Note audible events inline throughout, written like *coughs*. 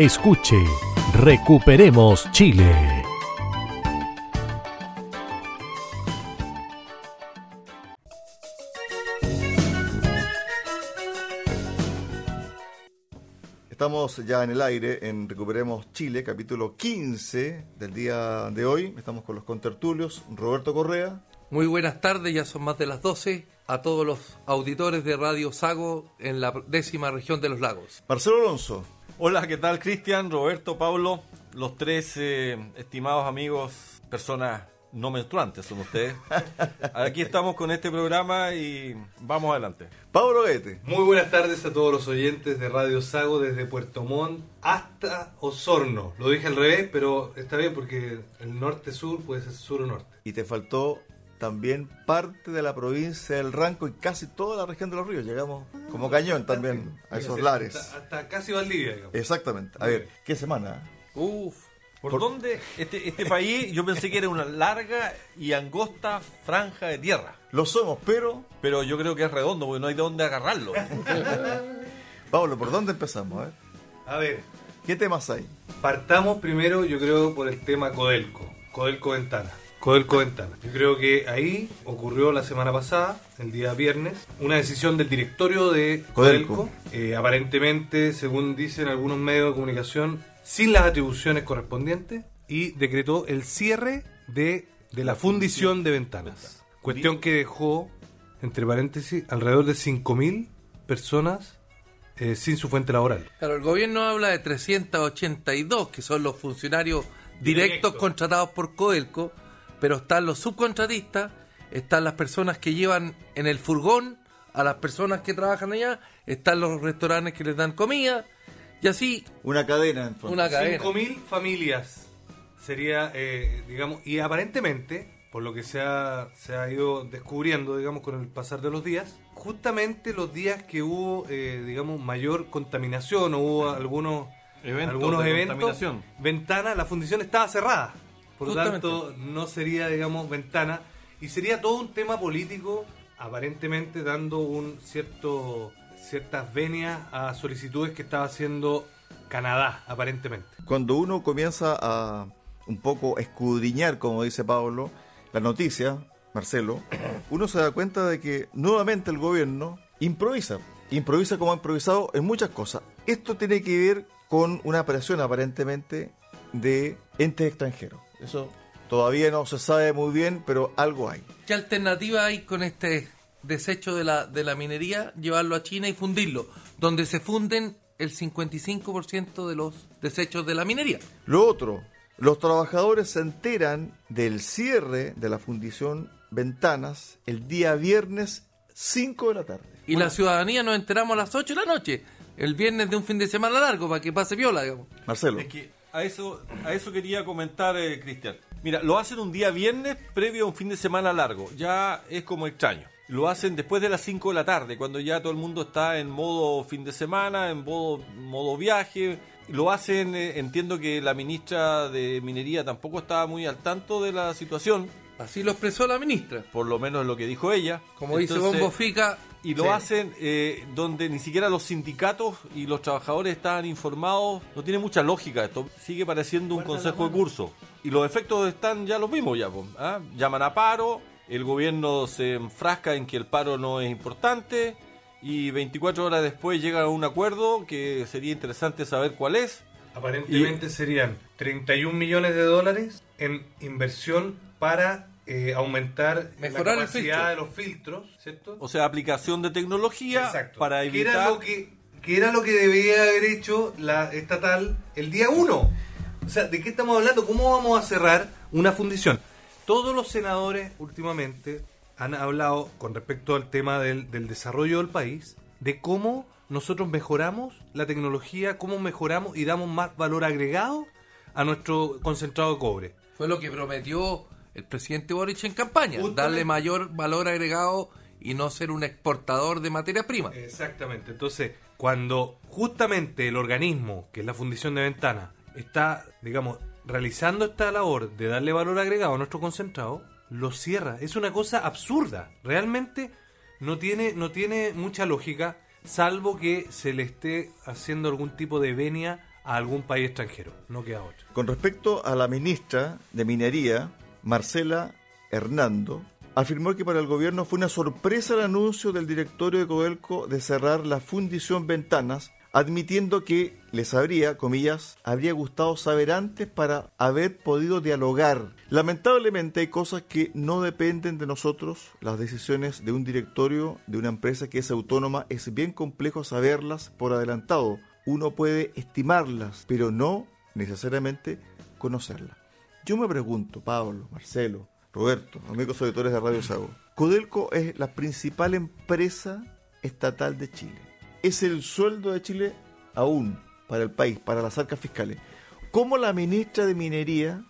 escuche Recuperemos Chile. Estamos ya en el aire en Recuperemos Chile, capítulo 15 del día de hoy. Estamos con los contertulios, Roberto Correa. Muy buenas tardes, ya son más de las 12, a todos los auditores de Radio Sago en la décima región de los lagos. Marcelo Alonso. Hola, ¿qué tal Cristian, Roberto, Pablo? Los tres eh, estimados amigos, personas no menstruantes son ustedes. *laughs* Aquí estamos con este programa y vamos adelante. Pablo Guete. Muy buenas tardes a todos los oyentes de Radio Sago desde Puerto Montt hasta Osorno. Lo dije al revés, pero está bien porque el norte-sur puede ser sur o norte. Y te faltó también parte de la provincia del Ranco y casi toda la región de los ríos. Llegamos como cañón también a esos lares. Hasta, hasta casi Valdivia, digamos. Exactamente. A ver, ¿qué semana? Uf, ¿Por, Por- dónde este, este país yo pensé que era una larga y angosta franja de tierra? Lo somos, pero... Pero yo creo que es redondo porque no hay de dónde agarrarlo. *laughs* Pablo, ¿por dónde empezamos? eh? A ver, ¿Qué temas hay? partamos primero yo creo por el tema Codelco. Codelco Ventana. Codelco Ventana. Yo creo que ahí ocurrió la semana pasada, el día viernes, una decisión del directorio de Codelco. Eh, aparentemente, según dicen algunos medios de comunicación, sin las atribuciones correspondientes y decretó el cierre de, de la fundición de ventanas. Cuestión que dejó, entre paréntesis, alrededor de 5.000 personas eh, sin su fuente laboral. claro, el gobierno habla de 382, que son los funcionarios directos Directos. contratados por Codelco, pero están los subcontratistas, están las personas que llevan en el furgón a las personas que trabajan allá, están los restaurantes que les dan comida, y así Una cadena, en fondo. una cadena. 5.000 familias sería, eh, digamos, y aparentemente, por lo que se ha, se ha ido descubriendo, digamos, con el pasar de los días, justamente los días que hubo, eh, digamos, mayor contaminación o hubo algunos Eventos algunos eventos, ventana, la fundición estaba cerrada. Por lo tanto, no sería, digamos, ventana. Y sería todo un tema político, aparentemente dando un cierto ciertas venias a solicitudes que estaba haciendo Canadá, aparentemente. Cuando uno comienza a un poco escudriñar, como dice Pablo, la noticia, Marcelo, *coughs* uno se da cuenta de que nuevamente el gobierno improvisa. Improvisa como ha improvisado en muchas cosas. Esto tiene que ver con una presión aparentemente de entes extranjeros. Eso todavía no se sabe muy bien, pero algo hay. ¿Qué alternativa hay con este desecho de la, de la minería? Llevarlo a China y fundirlo, donde se funden el 55% de los desechos de la minería. Lo otro, los trabajadores se enteran del cierre de la fundición Ventanas el día viernes 5 de la tarde. Y la ciudadanía nos enteramos a las 8 de la noche, el viernes de un fin de semana largo, para que pase viola, digamos. Marcelo. Es que a eso, a eso quería comentar, eh, Cristian. Mira, lo hacen un día viernes previo a un fin de semana largo. Ya es como extraño. Lo hacen después de las 5 de la tarde, cuando ya todo el mundo está en modo fin de semana, en modo, modo viaje. Lo hacen, eh, entiendo que la ministra de Minería tampoco estaba muy al tanto de la situación, Así lo expresó la ministra. por lo menos lo que dijo ella. Como dice Bombo Fica, y lo sí. hacen eh, donde ni siquiera los sindicatos y los trabajadores estaban informados. No tiene mucha lógica esto. Sigue pareciendo un consejo de curso. Y los efectos están, ya los vimos ya. ¿ah? Llaman a paro, el gobierno se enfrasca en que el paro no es importante y 24 horas después llegan a un acuerdo que sería interesante saber cuál es. Aparentemente serían 31 millones de dólares en inversión para eh, aumentar Mejorar la capacidad de los filtros, ¿cierto? O sea, aplicación de tecnología Exacto. para evitar... era lo que, que era lo que debía haber hecho la estatal el día 1. O sea, ¿de qué estamos hablando? ¿Cómo vamos a cerrar una fundición? Todos los senadores últimamente han hablado con respecto al tema del, del desarrollo del país, de cómo nosotros mejoramos la tecnología, cómo mejoramos y damos más valor agregado a nuestro concentrado de cobre. Fue lo que prometió el presidente Boric en campaña, Justamente. darle mayor valor agregado y no ser un exportador de materia prima. Exactamente. Entonces, cuando justamente el organismo, que es la fundición de ventanas, está, digamos, realizando esta labor de darle valor agregado a nuestro concentrado, lo cierra. Es una cosa absurda. Realmente no tiene, no tiene mucha lógica, salvo que se le esté haciendo algún tipo de venia a algún país extranjero. No queda otra. Con respecto a la ministra de Minería, Marcela Hernando, afirmó que para el gobierno fue una sorpresa el anuncio del directorio de Codelco de cerrar la fundición Ventanas, admitiendo que les habría, comillas, habría gustado saber antes para haber podido dialogar. Lamentablemente hay cosas que no dependen de nosotros, las decisiones de un directorio de una empresa que es autónoma es bien complejo saberlas por adelantado. Uno puede estimarlas, pero no necesariamente conocerlas. Yo me pregunto, Pablo, Marcelo, Roberto, amigos auditores de Radio Sago, Codelco es la principal empresa estatal de Chile. Es el sueldo de Chile aún para el país, para las arcas fiscales. ¿Cómo la ministra de Minería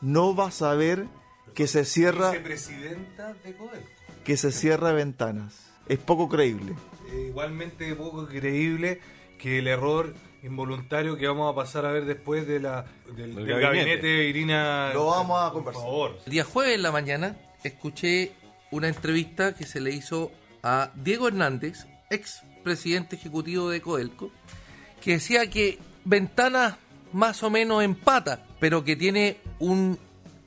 no va a saber que se cierra, Vicepresidenta de Codelco. que se cierra ventanas? Es poco creíble. Eh, igualmente poco creíble que el error involuntario que vamos a pasar a ver después de la, del, gabinete. gabinete de Irina. Lo vamos a por conversar. favor. El día jueves en la mañana escuché una entrevista que se le hizo a Diego Hernández, ex presidente ejecutivo de Codelco, que decía que Ventanas más o menos empata, pero que tiene un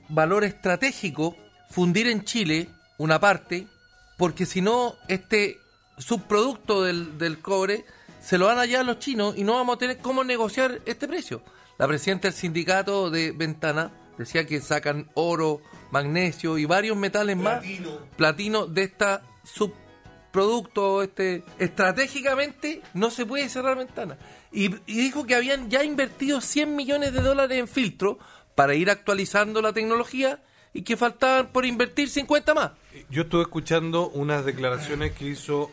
valor estratégico fundir en Chile una parte, porque si no, este subproducto del, del cobre se lo van allá los chinos y no vamos a tener cómo negociar este precio. La presidenta del sindicato de Ventana decía que sacan oro, magnesio y varios metales más, platino de esta subproducto, este estratégicamente no se puede cerrar ventana. Y, y dijo que habían ya invertido 100 millones de dólares en filtro para ir actualizando la tecnología y que faltaban por invertir 50 más. Yo estuve escuchando unas declaraciones que hizo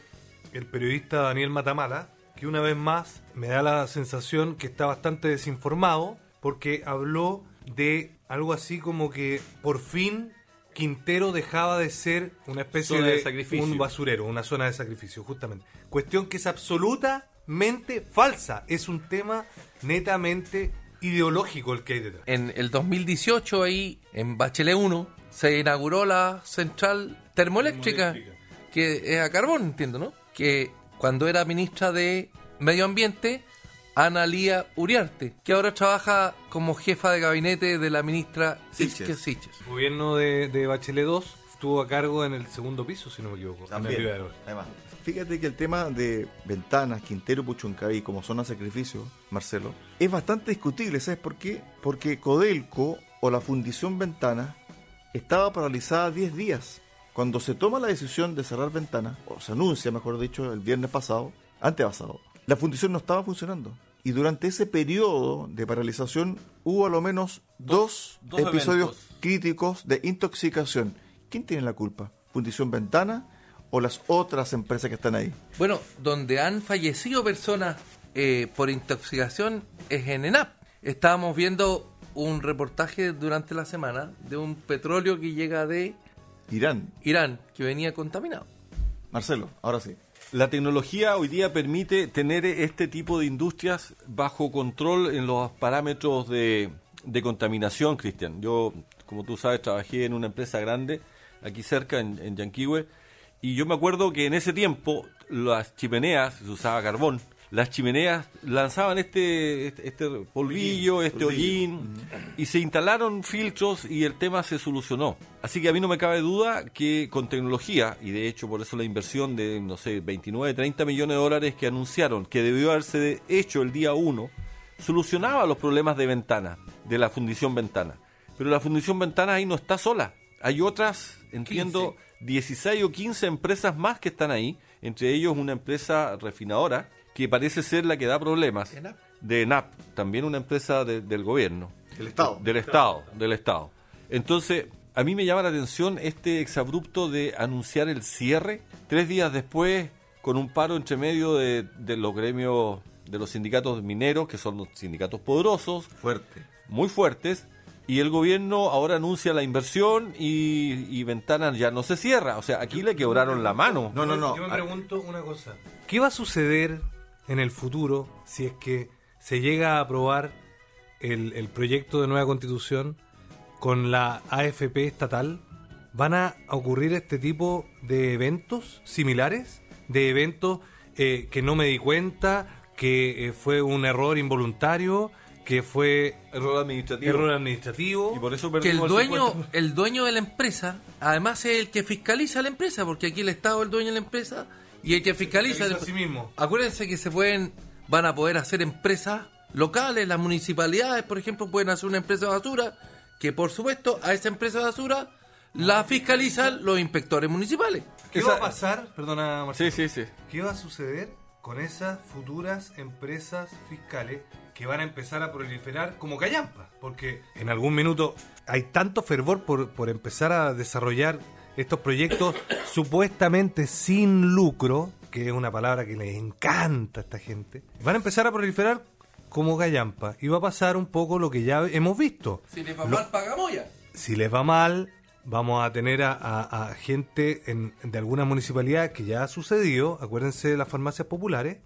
el periodista Daniel Matamala, que una vez más me da la sensación que está bastante desinformado, porque habló de algo así como que por fin Quintero dejaba de ser una especie Zona de, de sacrificio. un basurero, una zona de sacrificio, justamente. Cuestión que es absolutamente falsa. Es un tema netamente ideológico el que hay detrás. En el 2018 ahí, en Bachelet 1, se inauguró la central termoeléctrica, Termoeléctrica. que es a carbón, entiendo, ¿no? Que cuando era ministra de Medio Ambiente, Ana Lía Uriarte, que ahora trabaja como jefa de gabinete de la ministra Siches. Siches. El gobierno de, de Bachelet 2 estuvo a cargo en el segundo piso, si no me equivoco. en el También. Además, fíjate que el tema de Ventanas, Quintero, Puchuncaví como zona de sacrificio, Marcelo, es bastante discutible. ¿Sabes por qué? Porque Codelco o la Fundición Ventanas estaba paralizada 10 días. Cuando se toma la decisión de cerrar Ventanas, o se anuncia, mejor dicho, el viernes pasado, antepasado, la fundición no estaba funcionando. Y durante ese periodo de paralización hubo a lo menos dos, dos episodios eventos. críticos de intoxicación. ¿Quién tiene la culpa? ¿Fundición Ventana o las otras empresas que están ahí? Bueno, donde han fallecido personas eh, por intoxicación es en ENAP. Estábamos viendo un reportaje durante la semana de un petróleo que llega de Irán. Irán, que venía contaminado. Marcelo, ahora sí. La tecnología hoy día permite tener este tipo de industrias bajo control en los parámetros de, de contaminación, Cristian. Yo, como tú sabes, trabajé en una empresa grande aquí cerca, en, en Yanquihue, y yo me acuerdo que en ese tiempo las chimeneas, se usaba carbón, las chimeneas lanzaban este, este, este polvillo, este hollín, y se instalaron filtros y el tema se solucionó. Así que a mí no me cabe duda que con tecnología, y de hecho por eso la inversión de, no sé, 29, 30 millones de dólares que anunciaron que debió haberse hecho el día 1, solucionaba los problemas de ventana, de la fundición ventana. Pero la fundición ventana ahí no está sola. Hay otras, entiendo, 16 o 15 empresas más que están ahí, entre ellos una empresa refinadora que parece ser la que da problemas ENAP. de ENAP, también una empresa de- del gobierno. El Estado. Del Estado, del Estado. Entonces, a mí me llama la atención este exabrupto de anunciar el cierre tres días después con un paro entre medio de, de los gremios, de los sindicatos mineros, que son los sindicatos poderosos, Fuerte. muy fuertes, y el gobierno ahora anuncia la inversión y, y Ventanas ya no se cierra. O sea, aquí le quebraron la mano. No, no, no. Yo me Ah, pregunto una cosa. ¿Qué va a suceder en el futuro si es que se llega a aprobar el, el proyecto de nueva constitución con la AFP estatal? ¿Van a ocurrir este tipo de eventos similares? ¿De eventos eh, que no me di cuenta, que eh, fue un error involuntario, que fue Error administrativo. error administrativo? Y por eso que el dueño, 50%. el dueño de la empresa, además es el que fiscaliza la empresa, porque aquí el Estado es el dueño de la empresa y el que fiscaliza. Fiscaliza a sí mismo. Acuérdense que se pueden, van a poder hacer empresas locales, las municipalidades, por ejemplo, pueden hacer una empresa de basura, que por supuesto a esa empresa de basura la fiscalizan los inspectores municipales. ¿Qué Esa- va a pasar? Perdona, Marcelo. Sí, sí, sí. ¿Qué va a suceder con esas futuras empresas fiscales que van a empezar a proliferar como callampa? Porque en algún minuto hay tanto fervor por, por empezar a desarrollar estos proyectos supuestamente sin lucro, que es una palabra que les encanta a esta gente. Van a empezar a proliferar como gallampa y va a pasar un poco lo que ya hemos visto Si les va mal, pagamoya. si les va mal, vamos a tener a, a- a gente en, de algunas municipalidades que ya ha sucedido, acuérdense de las farmacias populares,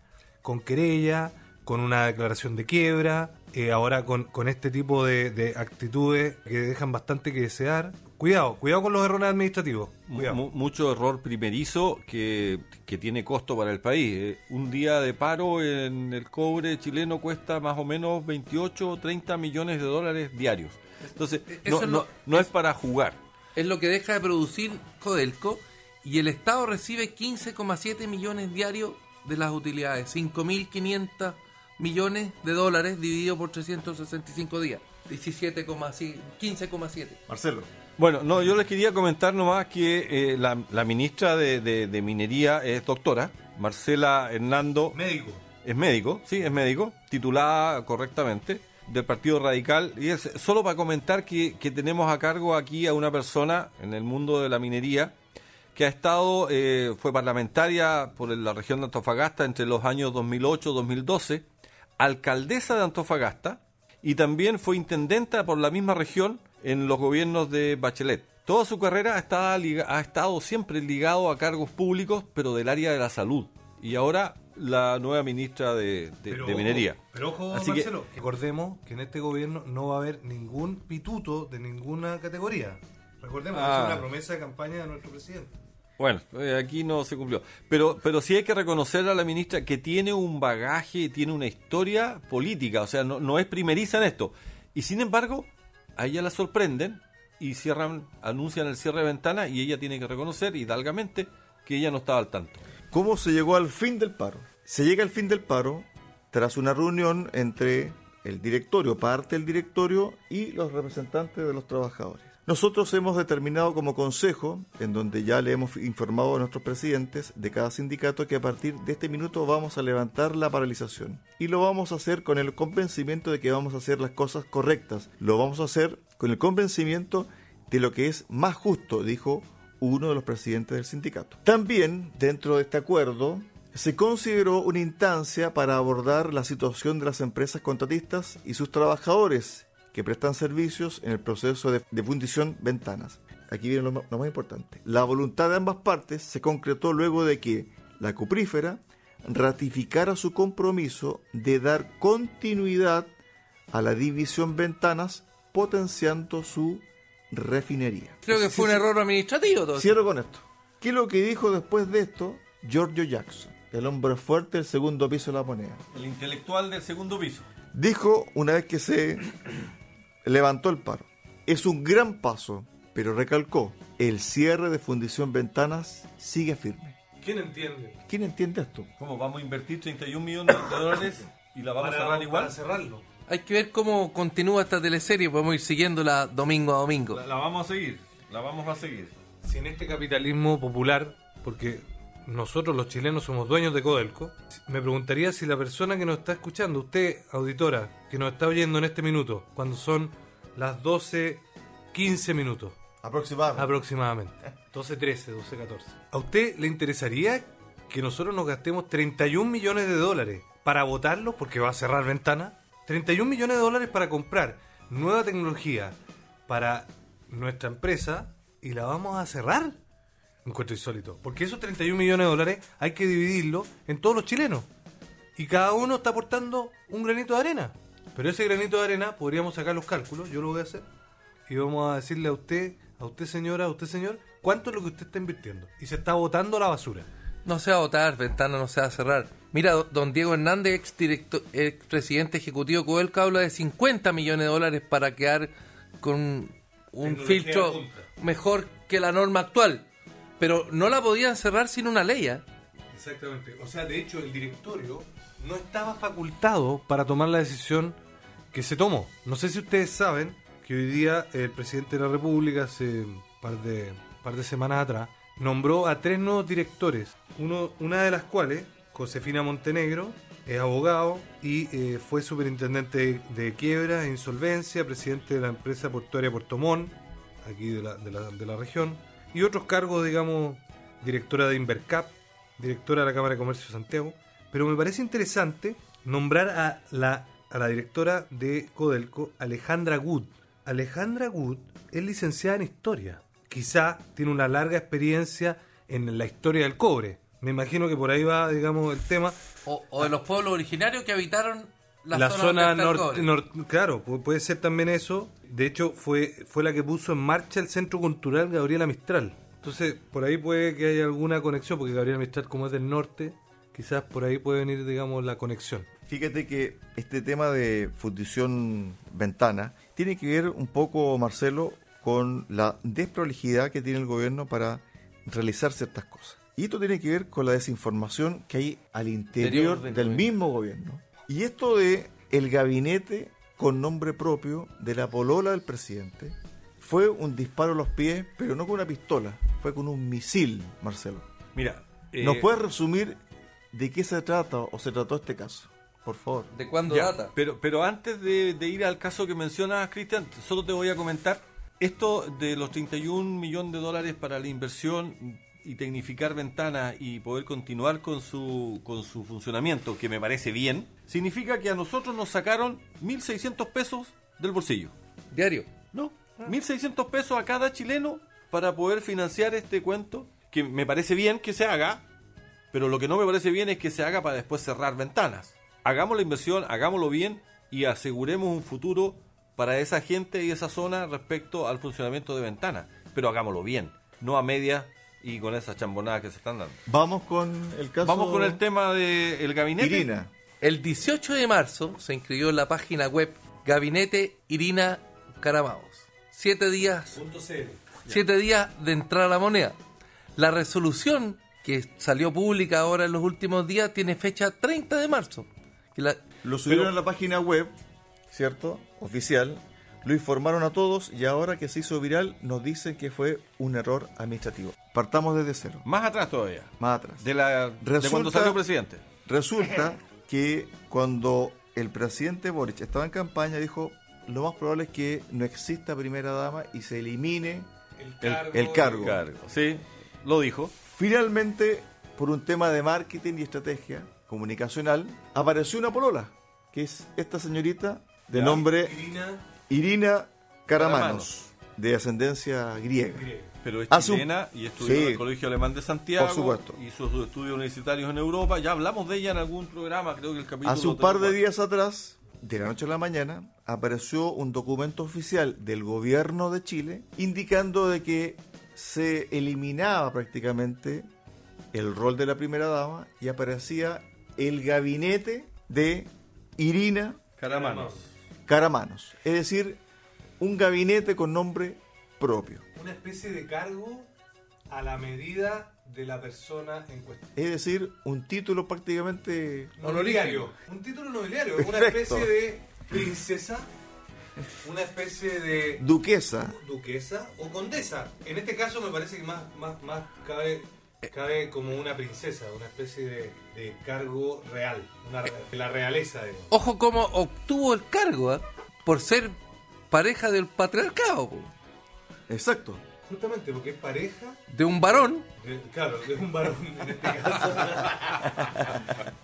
con querella, con una declaración de quiebra, eh, ahora con, con este tipo de, de actitudes que dejan bastante que desear. Cuidado, cuidado con los errores administrativos. Cuidado. Mu- mucho error primerizo que, que tiene costo para el país. Eh, Un día de paro en el cobre chileno cuesta más o menos 28 o 30 millones de dólares diarios. Entonces, no, es no- no es para jugar. Es lo que deja de producir Codelco y el Estado recibe 15,7 millones diarios de las utilidades, 5.500 millones de dólares dividido por 365 días, 17,7, 15,7. Marcelo. Bueno, no, yo les quería comentar nomás que eh, la, la ministra de, de- de Minería es doctora, Marcela Hernando. Médico. Es médico, sí, es médico, titulada correctamente del Partido Radical. Y es solo para comentar que, que tenemos a cargo aquí a una persona en el mundo de la minería que ha estado, eh, fue parlamentaria por la región de Antofagasta entre los años 2008-2012, alcaldesa de Antofagasta y también fue intendenta por la misma región en los gobiernos de Bachelet. Toda su carrera ha estado, liga- ha estado siempre ligado a cargos públicos, pero del área de la salud. Y ahora la nueva ministra de, de- de ojo, Minería. Pero ojo, Así que- Marcelo, recordemos que en este gobierno no va a haber ningún pituto de ninguna categoría. Recordemos, Ah. es una promesa de campaña de nuestro presidente. Bueno, eh, aquí no se cumplió. Pero, pero sí hay que reconocer a la ministra que tiene un bagaje, tiene una historia política, o sea, no, no es primeriza en esto. Y sin embargo, a ella la sorprenden y cierran, anuncian el cierre de ventana y ella tiene que reconocer hidalgamente que ella no estaba al tanto. ¿Cómo se llegó al fin del paro? Se llega al fin del paro tras una reunión entre el directorio, parte del directorio y los representantes de los trabajadores. Nosotros hemos determinado como consejo, en donde ya le hemos informado a nuestros presidentes de cada sindicato que a partir de este minuto vamos a levantar la paralización. Y lo vamos a hacer con el convencimiento de que vamos a hacer las cosas correctas. Lo vamos a hacer con el convencimiento de lo que es más justo, dijo uno de los presidentes del sindicato. También, dentro de este acuerdo, se consideró una instancia para abordar la situación de las empresas contratistas y sus trabajadores que prestan servicios en el proceso de, de fundición ventanas. Aquí viene lo, más importante. La voluntad de ambas partes se concretó luego de que la cuprífera ratificara su compromiso de dar continuidad a la división ventanas potenciando su refinería. Creo que fue un error administrativo todo. Cierro con esto. ¿Qué es lo que dijo después de esto Giorgio Jackson, el hombre fuerte del segundo piso de la moneda? El intelectual del segundo piso. Dijo una vez que se levantó el paro. Es un gran paso, pero recalcó, el cierre de Fundición Ventanas sigue firme. ¿Quién entiende? ¿Quién entiende esto? ¿Cómo vamos a invertir 31 millones de dólares y la vamos a cerrar igual? para cerrarlo. Hay que ver cómo continúa esta teleserie, podemos ir siguiéndola domingo a domingo. La, la vamos a seguir, la vamos a seguir. Si en este capitalismo popular, porque nosotros los chilenos somos dueños de Codelco, me preguntaría si la persona que nos está escuchando, usted, auditora, que nos está oyendo en este minuto, cuando son las 12, 15 minutos Aproximadamente. aproximadamente, 12, 13, 12, 14, ¿a usted le interesaría que nosotros nos gastemos 31 millones de dólares para votarlo, porque va a cerrar ventana. 31 millones de dólares para comprar nueva tecnología para nuestra empresa y la vamos a cerrar. Encuentro insólito. Porque esos 31 millones de dólares hay que dividirlo en todos los chilenos. Y cada uno está aportando un granito de arena. Pero ese granito de arena podríamos sacar los cálculos, yo lo voy a hacer. Y vamos a decirle a usted, a usted señora, a usted señor, cuánto es lo que usted está invirtiendo. Y se está botando a la basura. No se va a votar, ventana no se va a cerrar. Mira, do- don Diego Hernández, ex, directo- ex presidente ejecutivo de Codelco, habla de 50 millones de dólares para quedar con un Tecnología filtro mejor que la norma actual. Pero no la podían cerrar sin una ley. ¿eh? Exactamente. O sea, de hecho, el directorio no estaba facultado para tomar la decisión que se tomó. No sé si ustedes saben que hoy día el presidente de la República, hace un par de, semanas atrás, nombró a tres nuevos directores. Uno, una de las cuales, Josefina Montenegro, es abogado y eh, fue superintendente de, de quiebra e insolvencia, presidente de la empresa portuaria Puerto Montt, aquí de la, de la, de la región, y otros cargos, digamos, directora de Invercap, directora de la Cámara de Comercio de Santiago. Pero me parece interesante nombrar a la, a la directora de Codelco, Alejandra Good. Alejandra Good es licenciada en Historia. Quizá tiene una larga experiencia en la historia del cobre. Me imagino que por ahí va, digamos, el tema. O, o de los pueblos originarios que habitaron la, La, zona, norte, nor- claro, pu- puede ser también eso. De hecho, fue, fue la que puso en marcha el Centro Cultural Gabriela Mistral. Entonces, por ahí puede que haya alguna conexión, porque Gabriela Mistral, como es del norte, quizás por ahí puede venir, digamos, la conexión. Fíjate que este tema de fundición ventana tiene que ver un poco, Marcelo, con la desprolijidad que tiene el gobierno para realizar ciertas cosas. Y esto tiene que ver con la desinformación que hay al interior del mismo gobierno. Y esto de el gabinete con nombre propio de la polola del presidente fue un disparo a los pies, pero no con una pistola, fue con un misil, Marcelo. Mira, eh, ¿Nos puedes resumir de qué se trata o se trató este caso? Por favor. ¿De cuándo Ya, data? Pero, pero antes de, de ir al caso que mencionas, Cristian, solo te voy a comentar esto de los 31 millones de dólares para la inversión y tecnificar ventanas y poder continuar con su, con su funcionamiento, que me parece bien, significa que a nosotros nos sacaron 1.600 pesos del bolsillo. Diario. No, 1.600 pesos a cada chileno para poder financiar este cuento, que me parece bien que se haga, pero lo que no me parece bien es que se haga para después cerrar ventanas. Hagamos la inversión, hagámoslo bien y aseguremos un futuro para esa gente y esa zona respecto al funcionamiento de ventanas. Pero hagámoslo bien, no a medias y con esas chambonadas que se están dando. Vamos con el caso. Vamos con el tema del gabinete. Irina. El 18 de marzo se inscribió en la página web Gabinete Irina Caramaos. Siete días, siete días de entrar a la moneda. La resolución que salió pública ahora en los últimos días tiene fecha 30 de marzo. Que la- Lo subieron Pero- a la página web, ¿cierto? Oficial. Lo informaron a todos y ahora que se hizo viral nos dicen que fue un error administrativo. Partamos desde cero, Más atrás todavía. más atrás. De, la, de cuando salió presidente. Resulta que cuando el presidente Boric estaba en campaña dijo lo más probable es que no exista primera dama y se elimine El- el cargo. Cargo. Sí, lo dijo. Finalmente, por un tema de marketing y estrategia comunicacional, apareció una polola, que es esta señorita de nombre Irina Caramanos, Caramanos. de ascendencia griega. Pero es un- chilena y estudió Sí. en el Colegio Alemán de Santiago. Por supuesto. Hizo sus estudios universitarios en Europa. Ya hablamos de ella en algún programa, creo que el capítulo. Hace un par de 34. días atrás, de la noche a la mañana, apareció un documento oficial del gobierno de Chile indicando de que se eliminaba prácticamente el rol de la primera dama y aparecía el gabinete de Irina Caramanos. Caramanos. Es decir, un gabinete con nombre propio. Una especie de cargo a la medida de la persona en cuestión. Es decir, un título prácticamente Nobiliario. Un título nobiliario. Una especie de princesa. Una especie de duquesa. duquesa o condesa. En este caso me parece que más, más, más cabe, cabe como una princesa, una especie de, de cargo real, una, de la realeza. digamos. Ojo cómo obtuvo el cargo, ¿ah? por ser pareja del patriarcado. Exacto. Justamente porque es pareja, de un varón de- claro, de un varón en este caso. *laughs*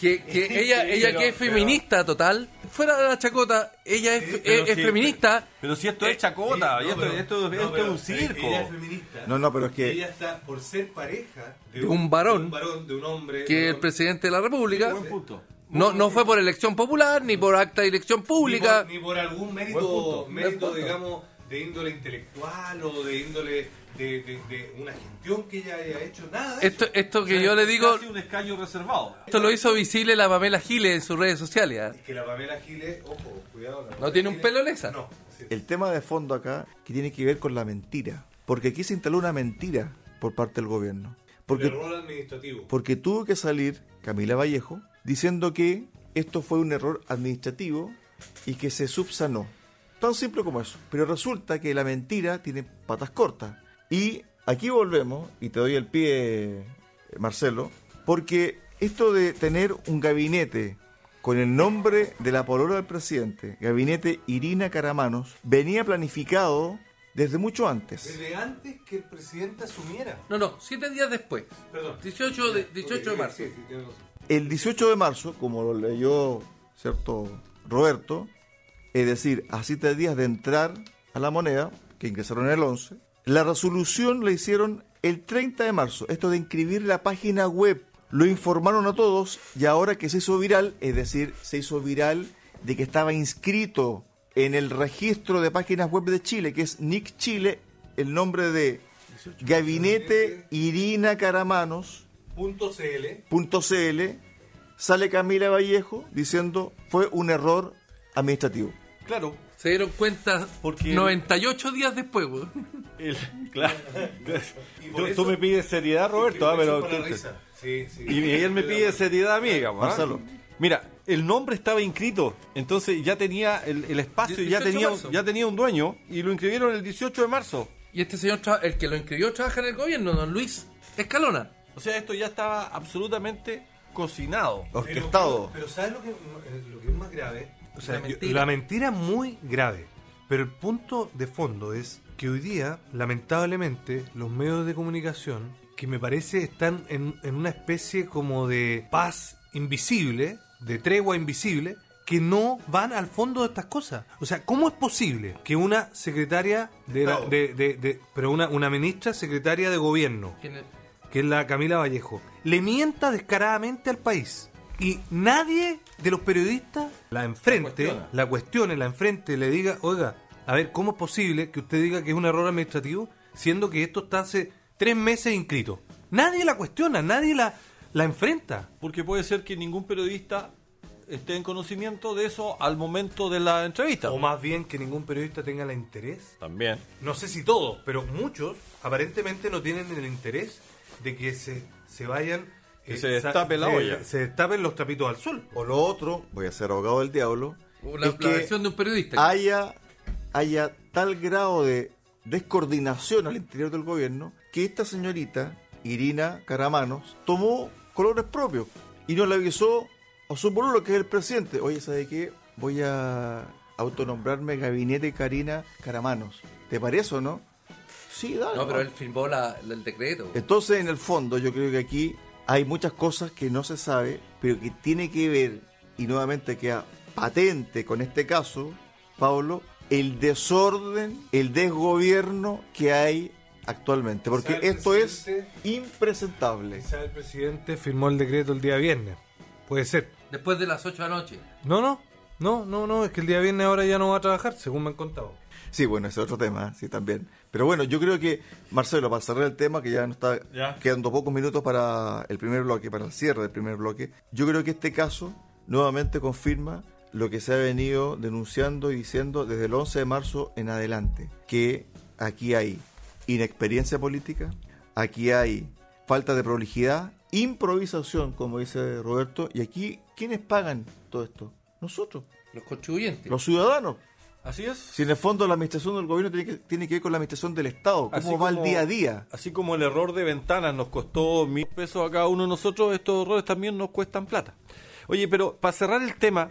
que, que ella, ella pero- que es feminista total, fuera de la chacota, ella es, pero es- es si- feminista. Pero si esto es chacota, y esto, pero- esto, no, esto pero es un circo. Ella es feminista. No, no, pero es que- Ella está por ser pareja De un varón. de un varón, de un hombre. que es de el un- presidente de la República. Buen punto. No, no fue por elección popular, ni por acta de elección Ni pública. por, ni por algún mérito, mérito digamos, de índole intelectual o de índole de, de- de una gestión que ella haya hecho. Nada. de Esto, eso. esto que yo le digo, Casi un escaño reservado. esto lo hizo visible la Pamela Giles en sus redes sociales. Es que la Pamela Giles, ojo, cuidado. la ¿No tiene un pelo lesa? No. sí. El tema de fondo acá que tiene que ver con la mentira. Porque aquí se instaló una mentira por parte del gobierno. el Porque, rol administrativo. porque tuvo que salir Camila Vallejo diciendo que esto fue un error administrativo y que se subsanó. Tan simple como eso. Pero resulta que la mentira tiene patas cortas. Y aquí volvemos, y te doy el pie, Marcelo, porque esto de tener un gabinete con el nombre de la polola del presidente, gabinete Irina Caramanos, venía planificado desde mucho antes. Desde antes que el presidente asumiera. No, no, siete días después. Perdón. 18 de, 18 de Ok, marzo. sí, sí. El 18 de marzo, como lo leyó cierto Roberto, es decir, a siete días de entrar a la moneda, que ingresaron el 11, la resolución la hicieron el 30 de marzo. Esto de inscribir la página web, lo informaron a todos y ahora que se hizo viral, es decir, se hizo viral de que estaba inscrito en el registro de páginas web de Chile, que es NIC Chile, el nombre de Gabinete Irina Caramanos, Punto CL. .cl sale Camila Vallejo diciendo fue un error administrativo. Claro. Se dieron cuenta Porque- 98 días después, weón. El- claro. Tú, eso- tú me pides seriedad, Roberto, ah, pero. Sí, sí. y él me *laughs* pide seriedad a mí, digamos, ¿ah? Marcelo. Mira, el nombre estaba inscrito, entonces ya tenía el, el espacio, ya 18 de tenía, ya tenía un dueño y lo inscribieron el 18 de marzo. Y este señor, el que lo inscribió, trabaja en el gobierno, don Luis Escalona. O sea, esto ya estaba absolutamente cocinado. Pero- Orquestado. Pero, ¿sabes lo que, lo que es más grave? O sea, La mentira. la mentira es muy grave. Pero el punto de fondo es que hoy día, lamentablemente, los medios de comunicación, que me parece están en, en una especie como de paz invisible, de tregua invisible, que no van al fondo de estas cosas. O sea, ¿cómo es posible que una secretaria de, la- de- de- de- pero una, una ministra secretaria de gobierno que es la Camila Vallejo, le mienta descaradamente al país. Y nadie de los periodistas la enfrente, la cuestione, la enfrente, le diga, oiga, a ver, ¿cómo es posible que usted diga que es un error administrativo siendo que esto está hace tres meses inscrito? Nadie la cuestiona, nadie la, la enfrenta. Porque puede ser que ningún periodista esté en conocimiento de eso al momento de la entrevista. O más bien que ningún periodista tenga el interés. También. No sé si todos, pero muchos aparentemente no tienen el interés de que se, se vayan... Que eh, se destape la se- olla. Se destapen los trapitos al sol. O lo otro, voy a ser abogado del diablo, La, es la que versión de un periodista. haya, haya tal grado de descoordinación al interior del gobierno que esta señorita, Irina Caramanos, tomó colores propios y no le avisó a su pueblo que es el presidente. Oye, ¿sabe qué? Voy a autonombrarme Gabinete Karina Caramanos. ¿Te parece o no? Sí, dale. No, pero él firmó la- la- el decreto. Entonces, en el fondo, yo creo que aquí hay muchas cosas que no se sabe, pero que tiene que ver, y nuevamente queda patente con este caso, Pablo, el desorden, el desgobierno que hay actualmente. Porque esto es impresentable. Quizá el presidente firmó el decreto el día viernes. Puede ser. Después de las 8 de la noche. No, no. No, no, no. Es que el día viernes ahora ya no va a trabajar, según me han contado. Sí, bueno, ese es otro tema, sí, también. Pero bueno, yo creo que, Marcelo, para cerrar el tema, que ya nos está Ya. quedando pocos minutos para el primer bloque, para el cierre del primer bloque, yo creo que este caso nuevamente confirma lo que se ha venido denunciando y diciendo desde el 11 de marzo en adelante, que aquí hay inexperiencia política, aquí hay falta de prolijidad, improvisación, como dice Roberto, y aquí, ¿quiénes pagan todo esto? Nosotros, Los contribuyentes. los ciudadanos. Así es. Si en el fondo la administración del gobierno tiene que, tiene que ver con la administración del Estado, cómo Así va el día a día. Así como el error de ventanas nos costó mil pesos a cada uno de nosotros, estos errores también nos cuestan plata. Oye, pero para cerrar el tema,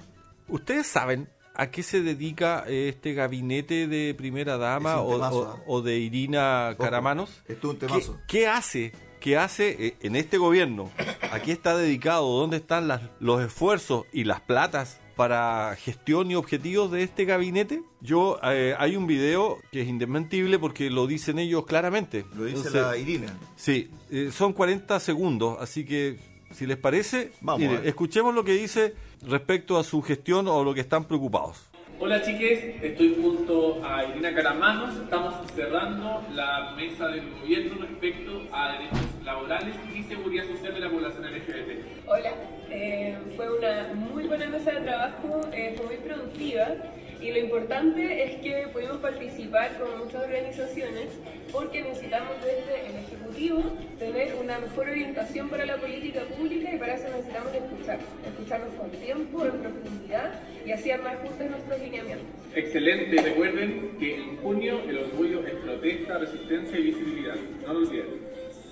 ustedes saben a qué se dedica eh, este gabinete de primera dama o, temazo, o- o de Irina Caramanos. esto es un ¿Qué, temazo. qué hace? ¿Qué hace eh, en este gobierno? ¿A qué está dedicado? ¿Dónde están las- los esfuerzos y las platas para gestión y objetivos de este gabinete? Yo eh, hay un video que es indesmentible porque lo dicen ellos claramente. Lo dice Entonces, la Irina. Sí, eh, son 40 segundos, así que si les parece, Vamos, mire, escuchemos lo que dice respecto a su gestión o lo que están preocupados. Hola chiques, estoy junto a Irina Caramanos, estamos cerrando la mesa del gobierno respecto a derechos laborales y seguridad social de la población LGBT. Hola, eh, fue una muy buena mesa de trabajo, eh, fue muy productiva y lo importante es que pudimos participar con muchas organizaciones porque necesitamos desde el Ejecutivo tener una mejor orientación para la política pública y para eso necesitamos escuchar, escucharnos con tiempo, en profundidad y así armar juntos nuestros lineamientos. Excelente, recuerden que en junio el orgullo es protesta, resistencia y visibilidad. No lo olviden.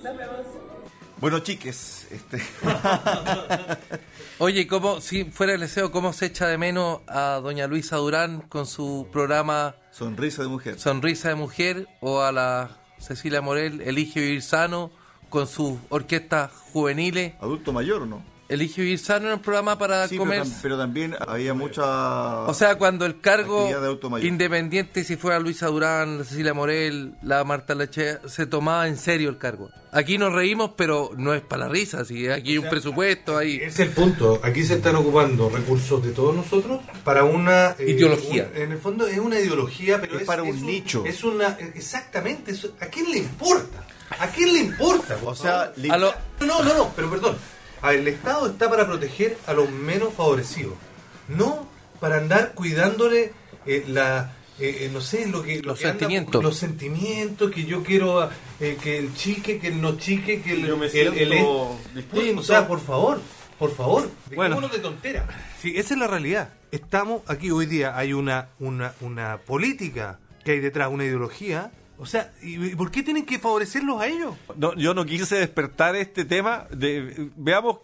Nos vemos. Bueno, chiques, este, *laughs* Oye, ¿cómo, si fuera el deseo, cómo se echa de menos a doña Luisa Durán con su programa sonrisa de mujer. Sonrisa de Mujer o a la Cecilia Morel, Elige Vivir Sano con sus orquestas juveniles? Adulto mayor, ¿no? Elige Vivir Sano era un programa para Sí, pero, comer. tam- pero también había mucha... O sea, cuando el cargo independiente, si fuera Luisa Durán, Cecilia Morel, la Marta Leche, se tomaba en serio el cargo. Aquí nos reímos, pero no es para la risa, si aquí hay un presupuesto ahí. Es el punto. Aquí se están ocupando recursos de todos nosotros para una eh, Ideología. un- en el fondo es una ideología, pero Es para un nicho. Es una exactamente. es- ¿A quién le importa? ¿A quién le importa? por O sea, A lo- no, no, no. Pero perdón. A ver, el Estado está para proteger a los menos favorecidos, no para andar cuidándole eh, la eh, eh, no sé lo que lo Los que anda- sentimientos. los sentimientos que yo quiero eh, que el chique que el no chique que el Yo me el- siento el- dispuesto. o sea, por favor, por favor, Bueno. dejémonos de tontera. Sí, esa es la realidad. Estamos aquí hoy día, hay una, una, una política que hay detrás, una ideología. O sea, ¿y por qué tienen que favorecerlos a ellos? No, yo no quise despertar este tema. De, veamos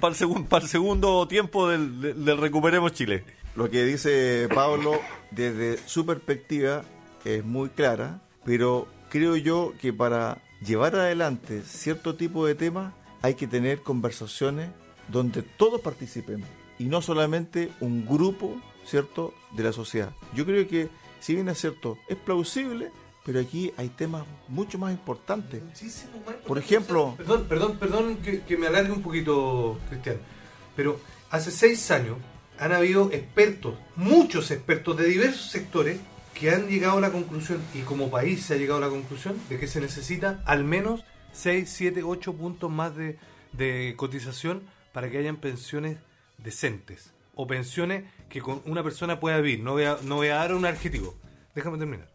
para el, segun- para el segundo tiempo del, del- del Recuperemos Chile. Lo que dice Pablo desde su perspectiva es muy clara, pero creo yo que para llevar adelante cierto tipo de temas hay que tener conversaciones donde todos participemos y no solamente un grupo, ¿cierto?, de la sociedad. Yo creo que, si bien es cierto, es plausible, pero aquí hay temas mucho más importantes. Por ejemplo- Perdón, perdón, perdón que, que me alargue un poquito, Cristian. Pero hace seis años han habido expertos, muchos expertos de diversos sectores, que han llegado a la conclusión, y como país se ha llegado a la conclusión, de que se necesita al menos 6, 7, 8 puntos más de, de cotización para que hayan pensiones decentes. O pensiones que con una persona pueda vivir. No voy a, no voy a dar un adjetivo. Déjame terminar.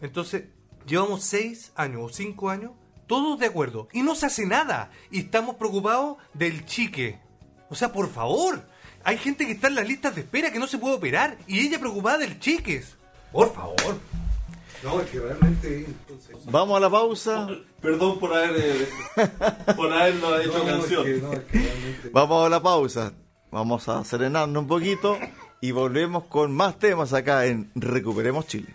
Entonces, llevamos seis años o cinco años, todos de acuerdo, y no se hace nada. Y estamos preocupados del chique. O sea, por favor, hay gente que está en las listas de espera que no se puede operar, y ella preocupada del chiques. Por favor. No, es que realmente... Vamos a la pausa. Perdón por haber eh, por haberlo hecho canción. Vamos a la pausa. Vamos a serenarnos un poquito y volvemos con más temas acá en Recuperemos Chile.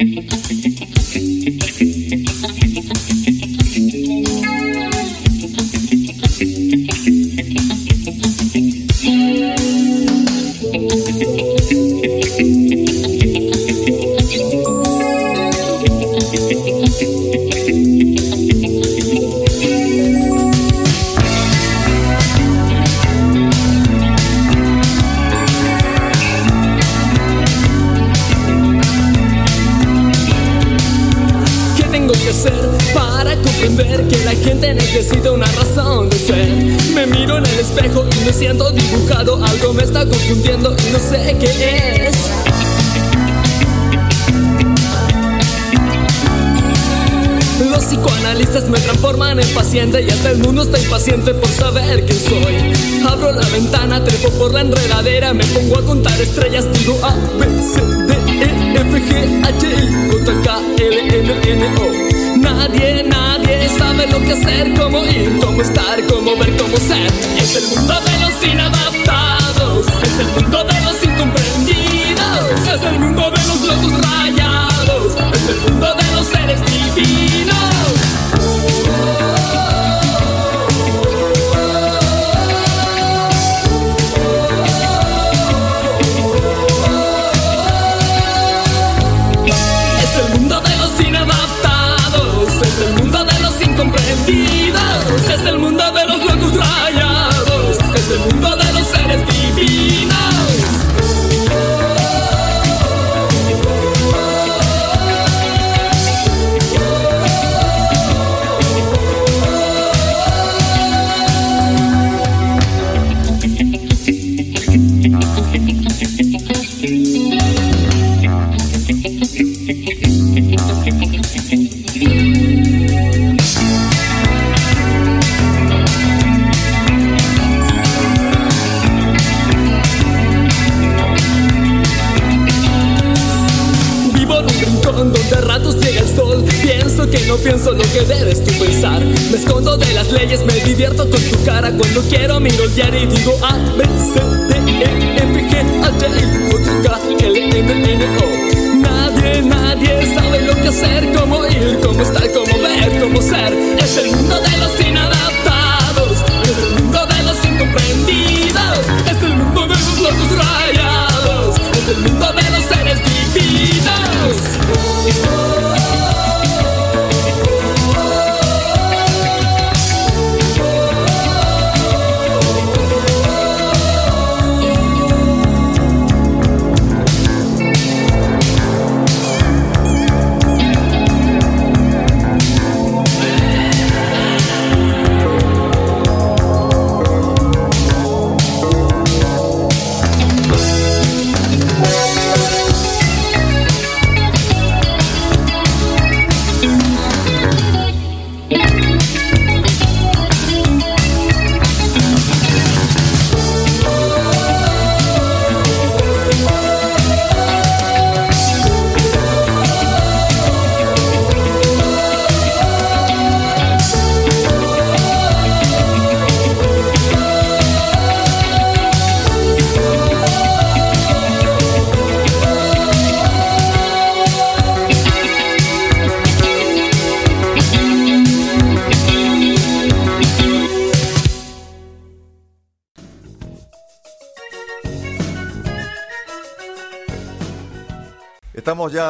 ¿Qué me transforman en paciente y hasta el mundo está impaciente por saber quién soy. Abro la ventana, trepo por la enredadera, me pongo a contar estrellas, digo A, B, C, D, E, F, G, H, I, J, K, L, M, N, O. Nadie, nadie sabe lo que hacer, cómo ir, cómo estar, cómo ver, cómo ser. Es el mundo de los inadaptados, es el mundo de los incomprendidos, es el mundo de los locos rayados, es el mundo de los seres divinos.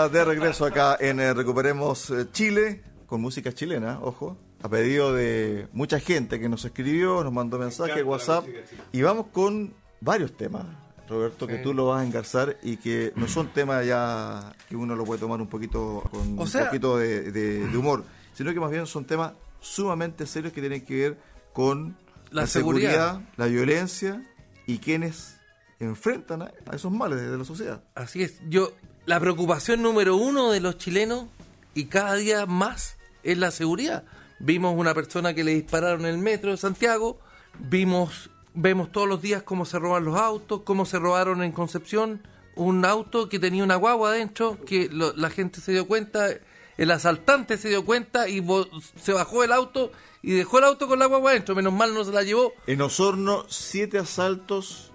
Ya de regreso acá en eh, Recuperemos eh, Chile, con música chilena, ojo, a pedido de mucha gente que nos escribió, nos mandó mensajes, WhatsApp, y vamos con varios temas, Roberto, que tú lo vas a engarzar y que no son temas ya que uno lo puede tomar un poquito con O sea- un poquito de, de- de humor, sino que más bien son temas sumamente serios que tienen que ver con La seguridad. la violencia y quienes enfrentan a, a esos males de la sociedad. Así es. Yo, la preocupación número uno de los chilenos y cada día más es la seguridad. Vimos una persona que le dispararon en el metro de Santiago, vimos, vemos todos los días cómo se roban los autos, cómo se robaron en Concepción un auto que tenía una guagua adentro, que la gente se dio cuenta, el asaltante se dio cuenta y se bajó del auto y dejó el auto con la guagua adentro. Menos mal no se la llevó. En Osorno, siete asaltos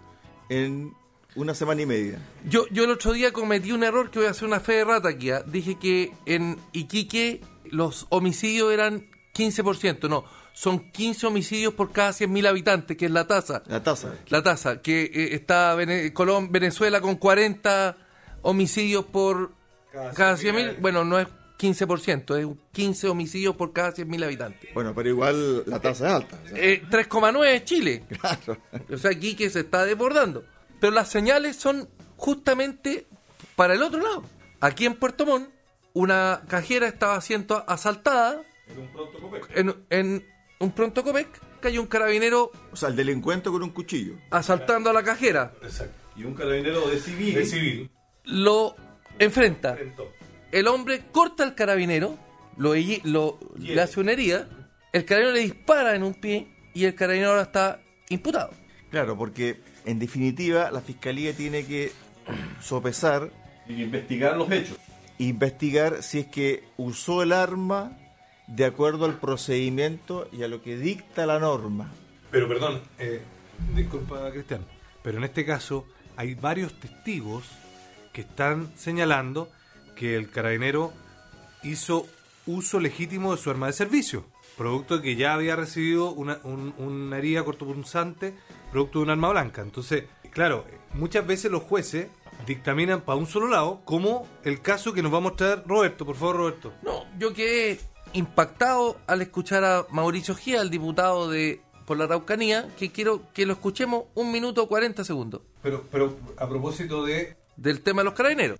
en una semana y media. Yo, yo el otro día cometí un error que voy a hacer una fe de rata aquí. ¿ah? Dije que en Iquique los homicidios eran 15%. No, son 15 homicidios por cada 100.000 habitantes, que es la tasa. La tasa. La tasa, que eh, está Vene- Venezuela con 40 homicidios por cada 100.000. Bueno, no es 15%, es 15 homicidios por cada 100.000 habitantes. Bueno, pero igual la tasa es alta. o sea, Eh, 3,9 es Chile. *laughs* claro. O sea, aquí que se está desbordando. Pero las señales son justamente para el otro lado. Aquí en Puerto Montt una cajera estaba siendo asaltada En un pronto Copec. en, en un pronto Copec, cayó un carabinero O sea, el delincuente con un cuchillo. asaltando a la cajera. Exacto. Y un carabinero de civil. De civil. Lo enfrenta. Enfrentó. El hombre corta al carabinero, lo, lo- le hace una herida, el carabinero le dispara en un pie y el carabinero ahora está imputado. Claro, porque en definitiva la fiscalía tiene que sopesar, Y investigar los hechos. investigar si es que usó el arma de acuerdo al procedimiento y a lo que dicta la norma. Pero perdón, eh, disculpa Cristian, pero en este caso hay varios testigos que están señalando que el carabinero hizo uso legítimo de su arma de servicio, producto de que ya había recibido una, un- una herida cortopunzante, producto de un arma blanca. Entonces, claro, muchas veces los jueces dictaminan para un solo lado, como el caso que nos va a mostrar Roberto. Por favor, Roberto. No, yo quedé impactado al escuchar a Mauricio Gía, el diputado de por la Araucanía, que quiero que lo escuchemos un minuto 40 segundos Pero, pero a propósito de del tema de los carabineros.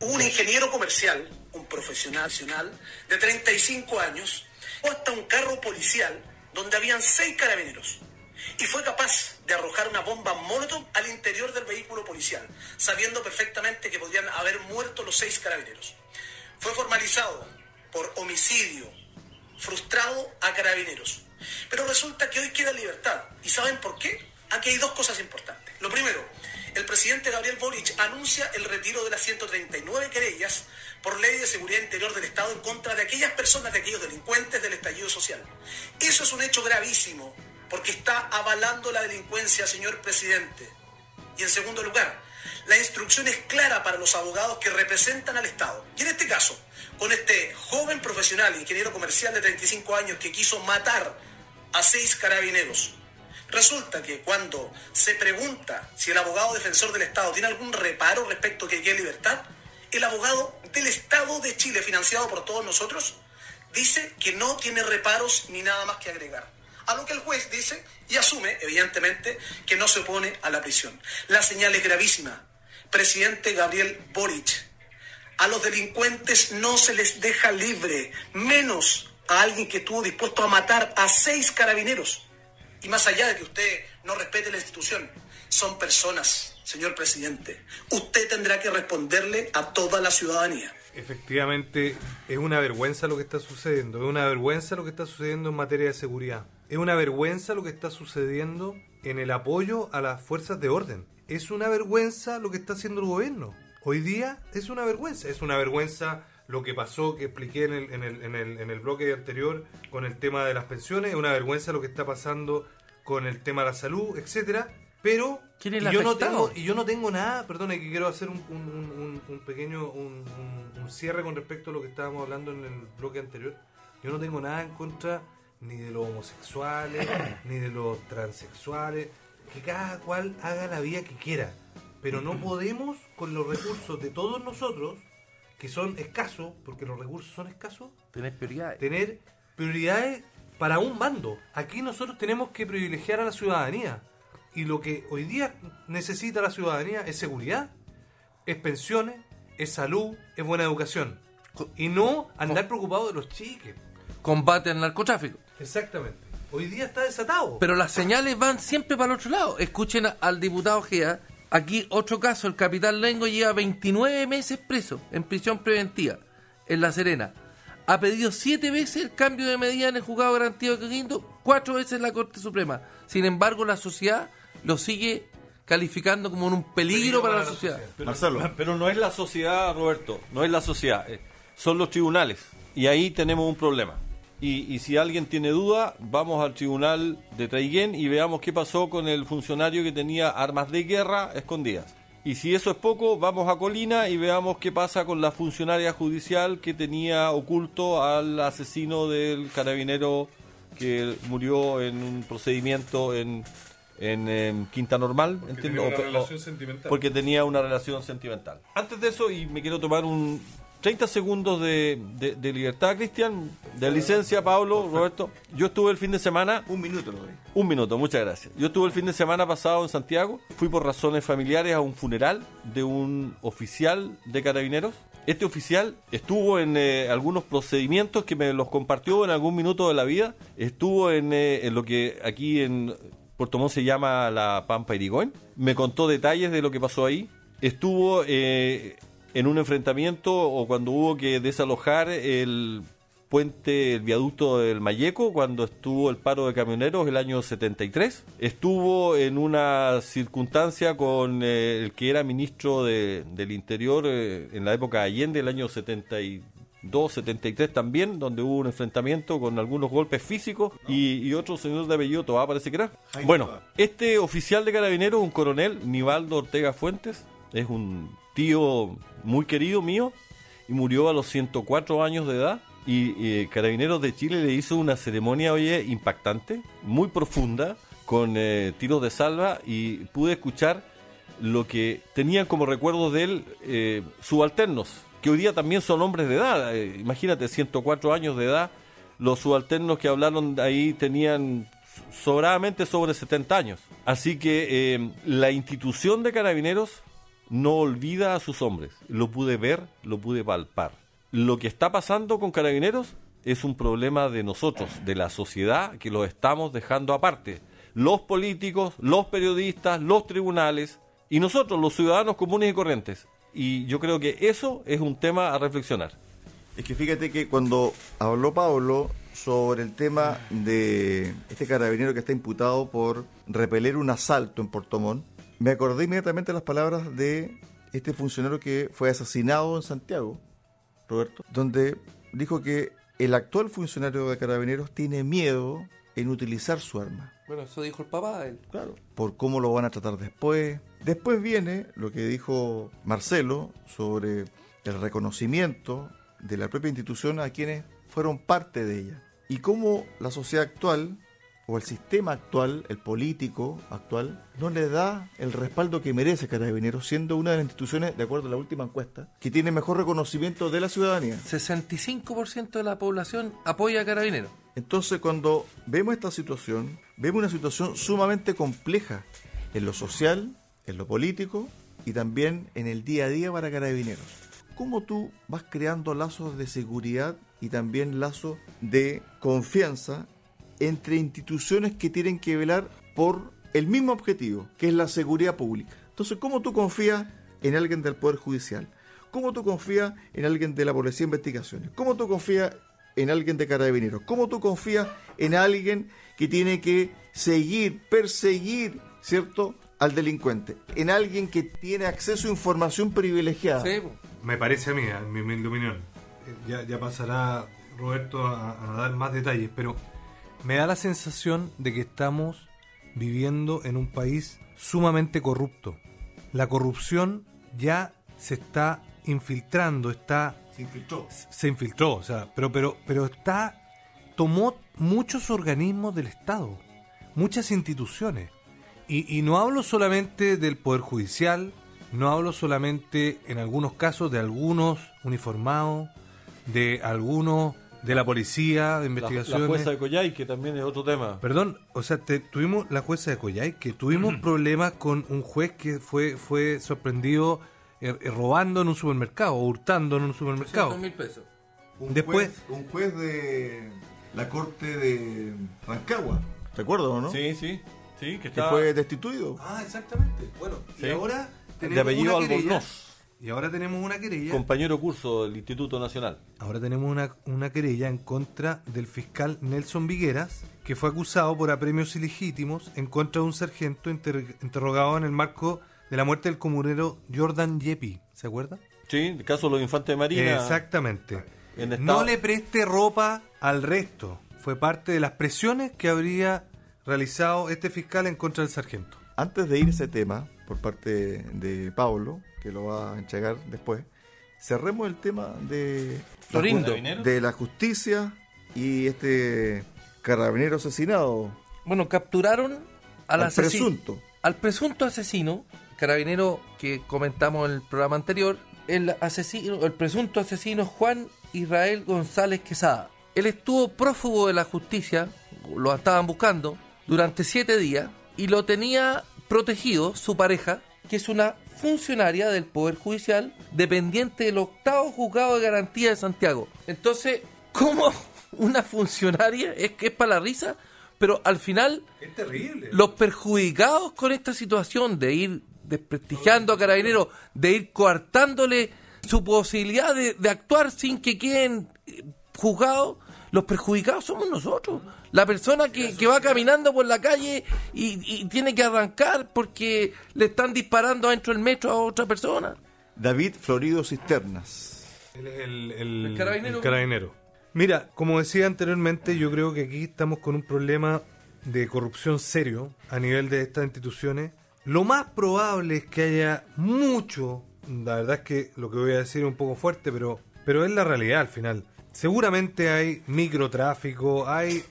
un ingeniero comercial, un profesional nacional de 35 años, fue hasta un carro policial donde habían seis carabineros y fue capaz de arrojar una bomba molotov al interior del vehículo policial, sabiendo perfectamente que podían haber muerto los seis carabineros. Fue formalizado por homicidio frustrado a carabineros. Pero resulta que hoy queda libertad. ¿Y saben por qué? Aquí hay dos cosas importantes. Lo primero, el presidente Gabriel Boric anuncia el retiro de las 139 querellas por ley de seguridad interior del Estado en contra de aquellas personas, de aquellos delincuentes del estallido social. Eso es un hecho gravísimo, porque está avalando la delincuencia, señor presidente. Y en segundo lugar, la instrucción es clara para los abogados que representan al Estado. Y en este caso, con este joven profesional, ingeniero comercial de 35 años, que quiso matar a seis carabineros, resulta que cuando se pregunta si el abogado defensor del Estado tiene algún reparo respecto a que quede libertad, el abogado del Estado de Chile, financiado por todos nosotros, dice que no tiene reparos ni nada más que agregar. A lo que el juez dice y asume, evidentemente, que no se opone a la prisión. La señal es gravísima. Presidente Gabriel Boric, a los delincuentes no se les deja libre, menos a alguien que estuvo dispuesto a matar a seis carabineros. Y más allá de que usted no respete la institución, son personas, señor presidente. Usted tendrá que responderle a toda la ciudadanía. Efectivamente, es una vergüenza lo que está sucediendo. Es una vergüenza lo que está sucediendo en materia de seguridad. Es una vergüenza lo que está sucediendo en el apoyo a las fuerzas de orden. Es una vergüenza lo que está haciendo el gobierno. Hoy día es una vergüenza. Es una vergüenza lo que pasó, que expliqué en el, en el, en el, en el bloque anterior con el tema de las pensiones. Es una vergüenza lo que está pasando con el tema de la salud, etcétera. Pero ¿Quién es y yo no tengo y yo no tengo nada, perdone que quiero hacer un, un- un- pequeño un cierre con respecto a lo que estábamos hablando en el bloque anterior. Yo no tengo nada en contra ni de los homosexuales, *coughs* ni de los transexuales, que cada cual haga la vida que quiera. Pero no podemos, con los recursos de todos nosotros, que son escasos, porque los recursos son escasos, Tenés prioridades. tener prioridades para un bando. Aquí nosotros tenemos que privilegiar a la ciudadanía. Y lo que hoy día necesita la ciudadanía es seguridad, es pensiones, es salud, es buena educación. Y no andar preocupado de los chiques. Combate al narcotráfico. Exactamente. Hoy día está desatado. Pero las señales van siempre para el otro lado. Escuchen a- al diputado Gea. Aquí otro caso, el capitán Lengo lleva 29 meses preso en prisión preventiva en La Serena. Ha pedido siete veces el cambio de medida en el juzgado garantido de Quinto, cuatro veces en la Corte Suprema. Sin embargo, la sociedad lo sigue calificando como un peligro, para, la sociedad. Pero, Marcelo. pero no es la sociedad, Roberto, no es la sociedad, eh, son los tribunales. Y ahí tenemos un problema. Y, y si alguien tiene duda, vamos al tribunal de Traiguén y veamos qué pasó con el funcionario que tenía armas de guerra escondidas. Y si eso es poco, vamos a Colina y veamos qué pasa con la funcionaria judicial que tenía oculto al asesino del carabinero que murió en un procedimiento en, en, em, Quinta Normal. entiendo, tenía una o- o- relación sentimental. Porque tenía una relación sentimental. Antes de eso, y me quiero tomar un 30 segundos de, de- de libertad, Cristian, de licencia, Pablo, Roberto. Yo estuve el fin de semana, Un minuto doy. un minuto, muchas gracias. Yo estuve el fin de semana pasado en Santiago, fui por razones familiares a un funeral de un oficial de carabineros Este oficial estuvo en eh, algunos procedimientos que me los compartió en algún minuto de la vida. Estuvo en, eh, en lo que aquí en Puerto Montt se llama la Pampa Irigoyen. Me contó detalles de lo que pasó ahí. Estuvo eh, en un enfrentamiento o cuando hubo que desalojar el puente, el viaducto del Mayeco, cuando estuvo el paro de camioneros el año 73. Estuvo en una circunstancia con eh, el que era ministro de- del Interior eh, en la época de Allende, el año 72, 73 también, donde hubo un enfrentamiento con algunos golpes físicos y, y otro señor de apellido Toá, parece que era. Bueno, este oficial de carabineros, un coronel, Nivaldo Ortega Fuentes, es un tío muy querido mío y murió a los 104 años de edad. Y, eh, Carabineros de Chile le hizo una ceremonia, oye, impactante, muy profunda, con eh, tiros de salva y pude escuchar lo que tenían como recuerdos de él eh, subalternos, que hoy día también son hombres de edad. Eh, imagínate, 104 años de edad, los subalternos que hablaron ahí tenían sobradamente sobre 70 años. Así que eh, la institución de carabineros no olvida a sus hombres. Lo pude ver, lo pude palpar. Lo que está pasando con carabineros es un problema de nosotros, de la sociedad, que los estamos dejando aparte. Los políticos, los periodistas, los tribunales y nosotros, los ciudadanos comunes y corrientes. Y yo creo que eso es un tema a reflexionar. Es que fíjate que cuando habló Pablo sobre el tema de este carabinero que está imputado por repeler un asalto en Puerto Montt, me acordé inmediatamente de las palabras de este funcionario que fue asesinado en Santiago, Roberto, donde dijo que el actual funcionario de carabineros tiene miedo en utilizar su arma. Bueno, eso dijo el papá. de él. Claro. Por cómo lo van a tratar después. Después viene lo que dijo Marcelo sobre el reconocimiento de la propia institución a quienes fueron parte de ella. Y cómo la sociedad actual, o el sistema actual, el político actual, no le da el respaldo que merece Carabineros, siendo una de las instituciones, de acuerdo a la última encuesta, que tiene mejor reconocimiento de la ciudadanía. 65% de la población apoya a Carabineros. Entonces, cuando vemos esta situación, vemos una situación sumamente compleja en lo social, en lo político y también en el día a día para carabineros. ¿Cómo tú vas creando lazos de seguridad y también lazos de confianza entre instituciones que tienen que velar por el mismo objetivo, que es la seguridad pública? Entonces, ¿cómo tú confías en alguien del Poder Judicial? ¿Cómo tú confías en alguien de la Policía de Investigaciones? ¿Cómo tú confías en alguien de carabineros? ¿Cómo tú confías en alguien que tiene que seguir, perseguir, ¿cierto?, al delincuente? En alguien que tiene acceso a información privilegiada. Sí. Me parece a mí, en mi humilde opinión. Ya, ya pasará Roberto a, a dar más detalles, pero me da la sensación de que estamos viviendo en un país sumamente corrupto. La corrupción ya se está infiltrando, está Se infiltró. se infiltró, o sea, pero pero pero está tomó muchos organismos del Estado, muchas instituciones. Y, y no hablo solamente del Poder Judicial, no hablo solamente en algunos casos de algunos uniformados, de algunos de la policía, de La, investigaciones. la jueza de Coyay, que también es otro tema. Perdón, o sea, te- tuvimos la jueza de Coyay, que tuvimos *clears throat* problemas con un juez que fue, fue sorprendido eh, eh, robando en un supermercado, o hurtando en un supermercado. 200 mil pesos. Un Después- juez, un juez de la corte de Rancagua, ¿te acuerdas o no? Sí, sí, sí, que fue destituido. Ah, exactamente. Bueno, Sí. y ahora de tenemos apellido una querella. Albornoz, Y ahora tenemos una querella. compañero curso del Instituto Nacional. Ahora tenemos una, una querella en contra del fiscal Nelson Vigueras, que fue acusado por apremios ilegítimos en contra de un sargento inter- interrogado en el marco de la muerte del comunero Jordan Yepi. ¿Se acuerda? Sí, el caso de los infantes de Marina. Exactamente. No le preste ropa al resto. Fue parte de las presiones que habría realizado este fiscal en contra del sargento. Antes de ir a ese tema, por parte de Pablo, que lo va a entregar después, cerremos el tema de, Florindo. de la justicia y este carabinero asesinado. Bueno, capturaron al, Al asesino. presunto. Al presunto asesino, carabinero que comentamos en el programa anterior, el asesino, el presunto asesino Juan Israel González Quesada. Él estuvo prófugo de la justicia, lo estaban buscando, durante siete días y lo tenía protegido su pareja, que es una funcionaria del Poder Judicial dependiente del octavo juzgado de garantía de Santiago. Entonces, ¿cómo *laughs* una funcionaria es que es para la risa? Pero al final, Es terrible. los perjudicados con esta situación de ir desprestigiando a Carabineros, de ir coartándole su posibilidad de, de actuar sin que queden eh, juzgados, los perjudicados somos nosotros. La persona que, que va caminando por la calle y, y tiene que arrancar porque le están disparando adentro del metro a otra persona. David Florido Cisternas. Él es el, el- El carabinero. el carabinero. Mira, como decía anteriormente, yo creo que aquí estamos con un problema de corrupción serio a nivel de estas instituciones. Lo más probable es que haya mucho, la verdad es que lo que voy a decir es un poco fuerte, pero, pero es la realidad al final. Seguramente hay microtráfico, hay,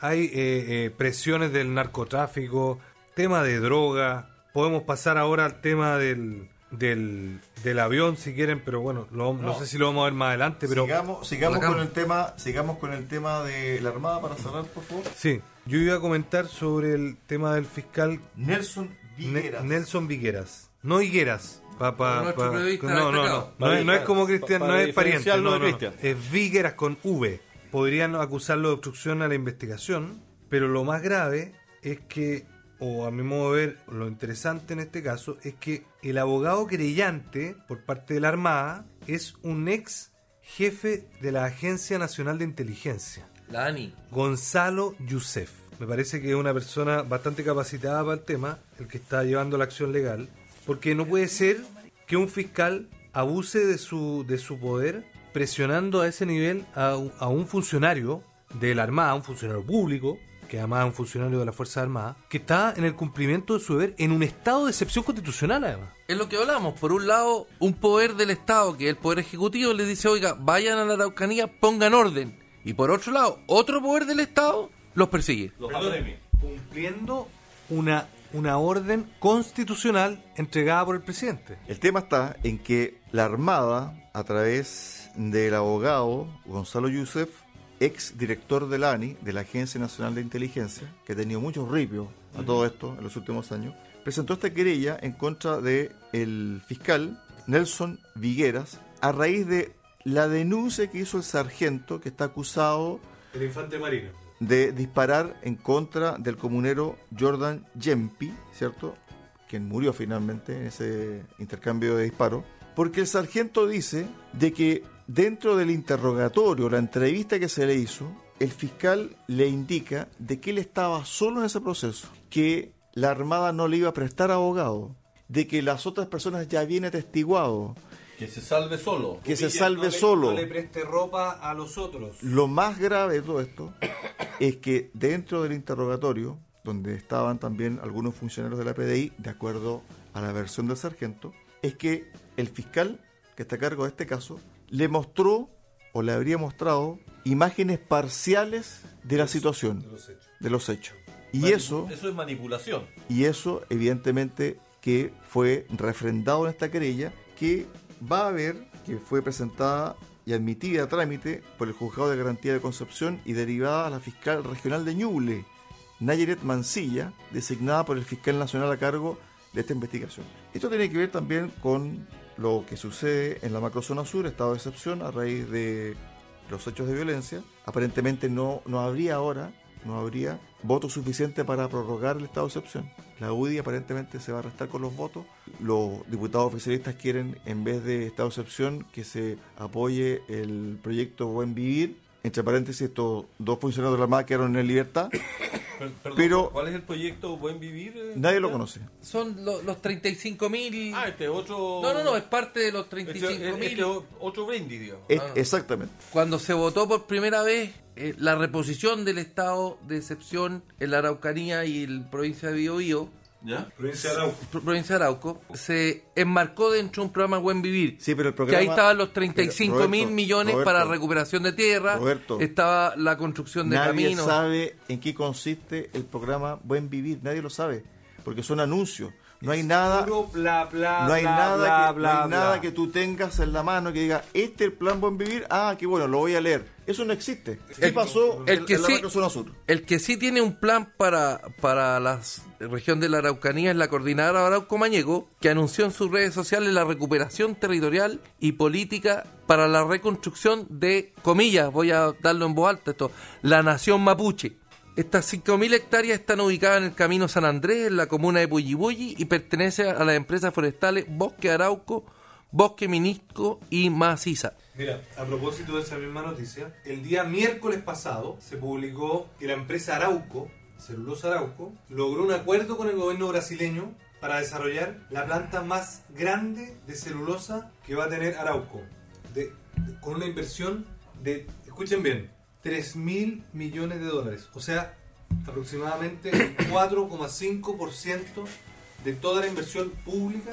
hay eh, eh, presiones del narcotráfico, tema de droga. Podemos pasar ahora al tema del, del, del avión si quieren, pero bueno, lo- no. No. sé si lo vamos a ver más adelante, pero sigamos sigamos con el tema sigamos con el tema de la Armada para cerrar, por favor. sí, yo iba a comentar sobre el tema del fiscal Nelson Ne- Vigueras. Nelson Vigueras, no Higueras. Pa, pa- Nuestro pa- periodista no, no, no, no, es, no es como Cristian, no es pariente, no, no, es Vigueras con V. Podrían acusarlo de obstrucción a la investigación, pero lo más grave es que, o a mi modo de ver, lo interesante en este caso es que el abogado querellante por parte de la Armada es un ex jefe de la Agencia Nacional de Inteligencia. La ANI. Gonzalo Youssef. Me parece que es una persona bastante capacitada para el tema, el que está llevando la acción legal, porque no puede ser que un fiscal abuse de su, de su poder presionando a ese nivel a, un- a un funcionario de la Armada, un funcionario público, que además es un funcionario de la Fuerza Armada, que está en el cumplimiento de su deber en un estado de excepción constitucional además. Es lo que hablamos. Por un lado, un poder del Estado, que es el poder ejecutivo, le dice, oiga, vayan a la Araucanía, pongan orden. Y por otro lado, otro poder del Estado los persigue. Los. Cumpliendo una, una orden constitucional entregada por el presidente. El tema está en que la Armada, a través del abogado Gonzalo Youssef, ex director del ANI, de la Agencia Nacional de Inteligencia, que ha tenido muchos ripios a todo esto en los últimos años, presentó esta querella en contra de el fiscal Nelson Vigueras a raíz de la denuncia que hizo el sargento que está acusado El infante marino. De disparar en contra del comunero Jordan Yempi, ¿cierto? Quien murió finalmente en ese intercambio de disparos. Porque el sargento dice de que dentro del interrogatorio, la entrevista que se le hizo, el fiscal le indica de que él estaba solo en ese proceso, que la Armada no le iba a prestar abogado, de que las otras personas ya habían atestiguado, Que se salve solo. que se salve solo. preste ropa a los otros. Lo más grave de todo esto es que dentro del interrogatorio, donde estaban también algunos funcionarios de la PDI, de acuerdo a la versión del sargento, es que el fiscal que está a cargo de este caso le mostró o le habría mostrado imágenes parciales de la situación, de los hechos. Y Manipu- eso, Eso es manipulación. y eso evidentemente que fue refrendado en esta querella que va a ver que fue presentada y admitida a trámite por el juzgado de garantía de Concepción y derivada a la fiscal regional de Ñuble, Nayaret Mancilla, designada por el fiscal nacional a cargo de esta investigación. Esto tiene que ver también con lo que sucede en la macrozona sur, estado de excepción, a raíz de los hechos de violencia. Aparentemente no, no habría ahora, no habría votos suficientes para prorrogar el estado de excepción. La UDI aparentemente se va a restar con los votos. Los diputados oficialistas quieren, en vez de estado de excepción, que se apoye el proyecto Buen Vivir. Entre paréntesis, estos dos funcionarios de la Armada quedaron en libertad. *coughs* Perdón, Pero- ¿Cuál es el proyecto Buen Vivir? eh? Nadie lo conoce. Son lo- los 35 mil... Ah, este otro. No, no, no, es parte de los Este, 35 mil. este otro brindis, digamos. Es- Ah. Exactamente. Cuando se votó por primera vez eh, la reposición del estado de excepción en la Araucanía y la provincia de Biobío, ¿Ya? Provincia de Arauco. pro- provincia de Arauco, se enmarcó dentro de un programa Buen Vivir. Sí, pero el que programa... ahí estaban los 35 mil Roberto, millones Roberto, para recuperación de tierra, Roberto. estaba la construcción de Nadie caminos. sabe en qué consiste el programa Buen Vivir, nadie lo sabe, porque son anuncios. No hay nada, bla, bla, no hay bla, nada, que, no hay nada que tú tengas en la mano que diga, este es el plan Buen Vivir, ah, qué bueno, lo voy a leer. Eso no existe. ¿Qué El- pasó el en, que en la sí- macrozona sur? El que sí tiene un plan para, para la región de la Araucanía es la coordinadora Arauco Mañego, que anunció en sus redes sociales la recuperación territorial y política para la reconstrucción de, comillas, voy a darlo en voz alta esto, la nación mapuche. Estas 5.000 hectáreas están ubicadas en el Camino San Andrés, en la comuna de Puyibulli, y pertenece a las empresas forestales Bosque Arauco, Bosque Minisco y Maciza. Mira, a propósito de esa misma noticia, el día miércoles pasado se publicó que la empresa Arauco, Celulosa Arauco, logró un acuerdo con el gobierno brasileño para desarrollar la planta más grande de celulosa que va a tener Arauco, con una inversión de, escuchen bien, 3 mil millones de dólares, o sea, aproximadamente el 4,5% de toda la inversión pública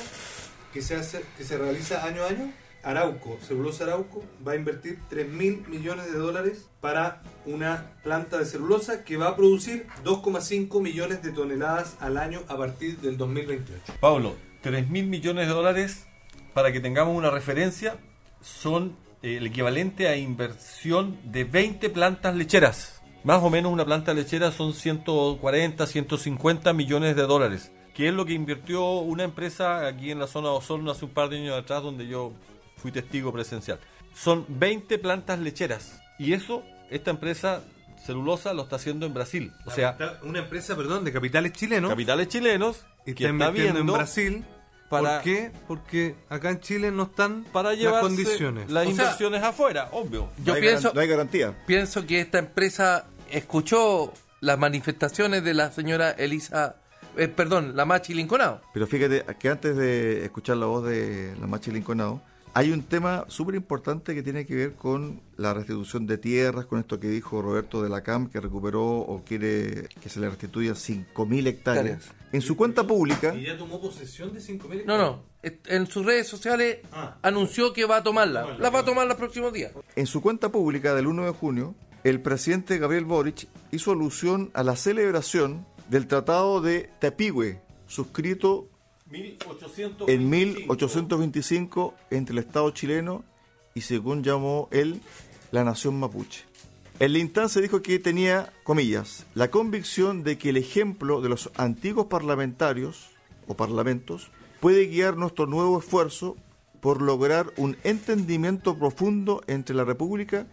que se hace, que se realiza año a año, Arauco, Celulosa Arauco, va a invertir 3 mil millones de dólares para una planta de celulosa que va a producir 2,5 millones de toneladas al año a partir del 2028. Pablo, 3 mil millones de dólares, para que tengamos una referencia, son el equivalente a inversión de 20 plantas lecheras. Más o menos una planta lechera son 140, 150 millones de dólares, que es lo que invirtió una empresa aquí en la zona de Osorno hace un par de años atrás, donde yo fui testigo presencial. Son 20 plantas lecheras, y eso, esta empresa celulosa lo está haciendo en Brasil. O sea, una empresa, perdón, de capitales chilenos. capitales chilenos Y que está está invirtiendo en viendo Brasil. Para- ¿Por qué? Porque acá en Chile no están para las llevar condiciones. las O sea, inversiones afuera, obvio. Yo no, hay pienso, no hay garantía. pienso que esta empresa escuchó las manifestaciones de la señora Elisa, eh, perdón, la Machi Linconao. Pero fíjate que antes de escuchar la voz de la Machi Linconao, hay un tema súper importante que tiene que ver con la restitución de tierras, con esto que dijo Roberto de la CAM, que recuperó o quiere que se le restituya 5.000 hectáreas. En su cuenta pública, Y ya tomó posesión de 5.000 No, no, en sus redes sociales Ah. anunció que va a tomarla. La va a tomar los próximos días. en su cuenta pública del 1 de junio, el presidente Gabriel Boric hizo alusión a la celebración del Tratado de Tapigüe, suscrito 1825. en 1825 entre el Estado chileno y según llamó él, la nación mapuche. En la instancia dijo que tenía, comillas, la convicción de que el ejemplo de los antiguos parlamentarios o parlamentos puede guiar nuestro nuevo esfuerzo por lograr un entendimiento profundo entre la República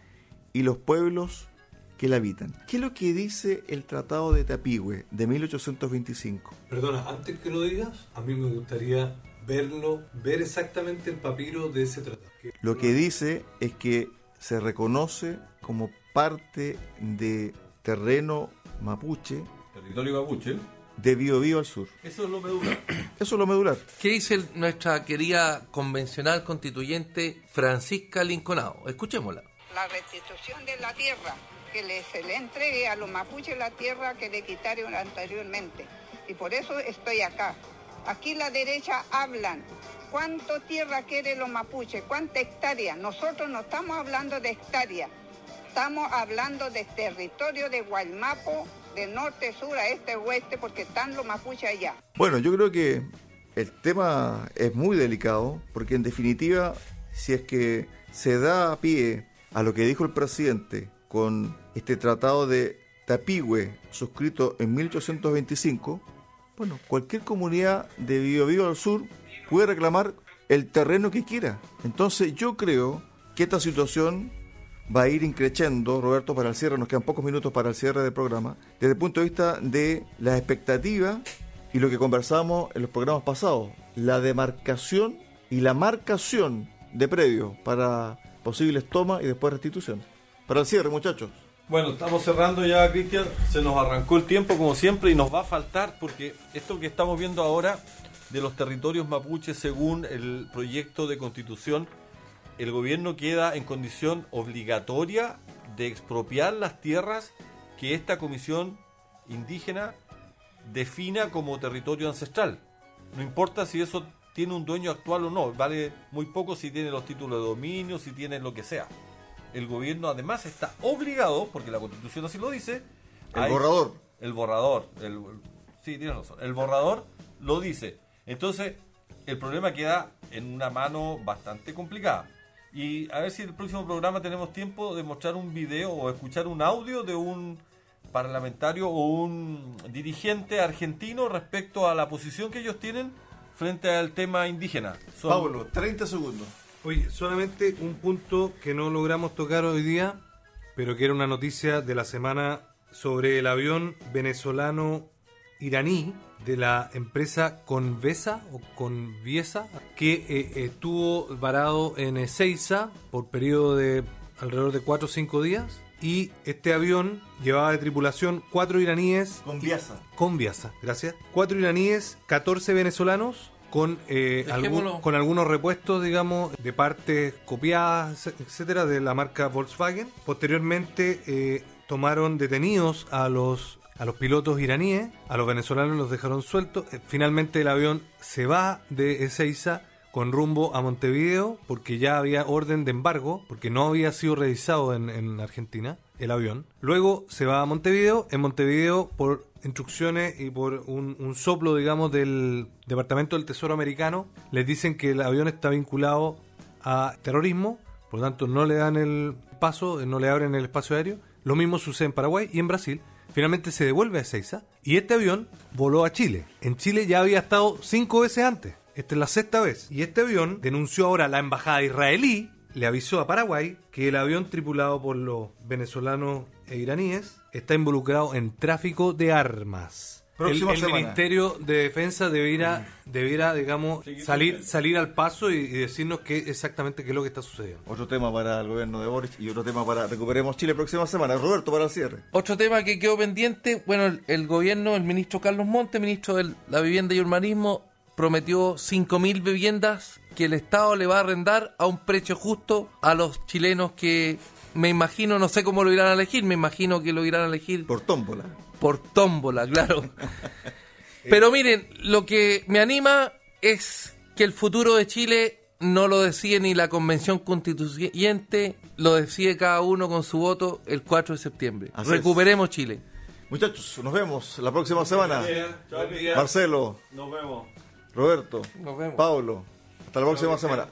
y los pueblos que la habitan. ¿Qué es lo que dice el Tratado de Tapigüe de 1825? Perdona, antes que lo digas, a mí me gustaría verlo, ver exactamente el papiro de ese tratado. Lo que dice es que se reconoce como parte de terreno mapuche Territorio mapuche. de Biobío al sur. Eso es lo medular. *clears throat* Eso es lo medular. ¿Qué dice el- nuestra querida convencional constituyente Francisca Linconao? Escuchémosla. la restitución de la tierra, que le, se le entregue a los mapuches la tierra que le quitaron anteriormente. Y por eso estoy acá. Aquí la derecha hablan. ¿Cuánto tierra quieren los mapuches? ¿Cuánta hectárea? Nosotros no estamos hablando de hectárea. Estamos hablando de territorio de Guaymapo, de norte, sur, a este, oeste, porque están los mapuches allá. Bueno, yo creo que el tema es muy delicado porque en definitiva, si es que se da pie a lo que dijo el presidente con este tratado de Tapigüe suscrito en 1825, bueno, cualquier comunidad de Biobío al sur puede reclamar el terreno que quiera. Entonces yo creo que esta situación va a ir increciendo, Roberto, para el cierre, nos quedan pocos minutos para el cierre del programa, desde el punto de vista de la expectativa y lo que conversamos en los programas pasados, la demarcación y la marcación de predios para posibles tomas y después restitución. Para el cierre, muchachos. Bueno, estamos cerrando ya, Cristian. Se nos arrancó el tiempo como siempre y nos va a faltar porque esto que estamos viendo ahora de los territorios mapuches según el proyecto de constitución, el gobierno queda en condición obligatoria de expropiar las tierras que esta comisión indígena defina como territorio ancestral. No importa si eso tiene un dueño actual o no, vale muy poco si tiene los títulos de dominio, si tiene lo que sea. El gobierno además está obligado, porque la constitución así lo dice, El borrador. El borrador, el, sí, tienes razón. El borrador lo dice. Entonces, el problema queda en una mano bastante complicada. Y a ver si en el próximo programa tenemos tiempo de mostrar un video o escuchar un audio de un parlamentario o un dirigente argentino respecto a la posición que ellos tienen frente al tema indígena. Son- Pablo, 30 segundos. Oye, solamente un punto que no logramos tocar hoy día, pero que era una noticia de la semana sobre el avión venezolano iraní de la empresa Convesa o Conviesa, que eh, estuvo varado en Ezeiza por periodo de alrededor de 4 o 5 días. Y este avión llevaba de tripulación cuatro iraníes. Conviasa. Conviasa, gracias. Cuatro iraníes, 14 venezolanos, con, eh, algún- con algunos repuestos, digamos, de partes copiadas, etcétera, de la marca Volkswagen. Posteriormente eh, tomaron detenidos a los a los pilotos iraníes, a los venezolanos los dejaron sueltos. Eh, Finalmente el avión se va de Ezeiza con rumbo a Montevideo porque ya había orden de embargo, porque no había sido revisado en, en Argentina el avión. Luego se va a Montevideo, en Montevideo por instrucciones y por un, soplo, digamos, del Departamento del Tesoro americano, les dicen que el avión está vinculado a terrorismo, por lo tanto no le dan el paso, eh, no le abren el espacio aéreo. Lo mismo sucede en Paraguay y en Brasil. Finalmente se devuelve a Ezeiza y este avión voló a Chile. En Chile ya había estado cinco veces antes. Esta es la sexta vez. Y este avión denunció ahora a la embajada israelí, le avisó a Paraguay que el avión tripulado por los venezolanos iraníes está involucrado en tráfico de armas. El, Próxima el semana. Ministerio de Defensa debiera, debiera digamos, salir, salir al paso y, y decirnos qué exactamente qué es lo que está sucediendo. Otro tema para el gobierno de Boris y otro tema para Recuperemos Chile próxima semana. Roberto, para el cierre. Otro tema que quedó pendiente, bueno, el, el gobierno, el ministro Carlos Monte, ministro de la Vivienda y Urbanismo, prometió 5.000 viviendas que el Estado le va a arrendar a un precio justo a los chilenos que me imagino, no sé cómo lo irán a elegir, me imagino que lo irán a elegir por tómbola. Por tómbola, claro. *laughs* Pero miren, lo que me anima es que el futuro de Chile no lo decide ni la Convención Constituyente, lo decide cada uno con su voto el 4 de septiembre. Así Recuperemos Chile. Muchachos, nos vemos la próxima semana. Marcelo, Nos vemos. Roberto, Nos vemos. Pablo. Hasta la próxima semana.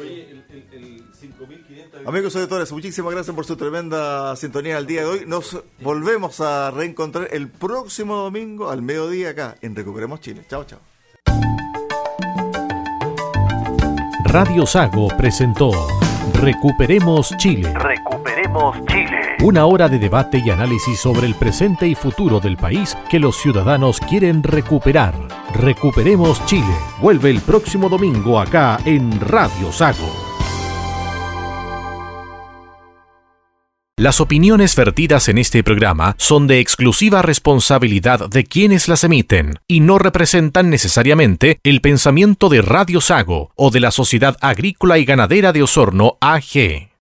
Oye, el, el, el 5.500... Amigos auditores, muchísimas gracias por su tremenda sintonía el día de hoy. Nos volvemos a reencontrar el próximo domingo al mediodía acá en Recuperemos Chile. Chao, chao. Radio Sago presentó Recuperemos Chile. Recuperemos Chile. Una hora de debate y análisis sobre el presente y futuro del país que los ciudadanos quieren recuperar. Recuperemos Chile. Vuelve el próximo domingo acá en Radio Sago. Las opiniones vertidas en este programa son de exclusiva responsabilidad de quienes las emiten y no representan necesariamente el pensamiento de Radio Sago o de la Sociedad Agrícola y Ganadera de Osorno AG.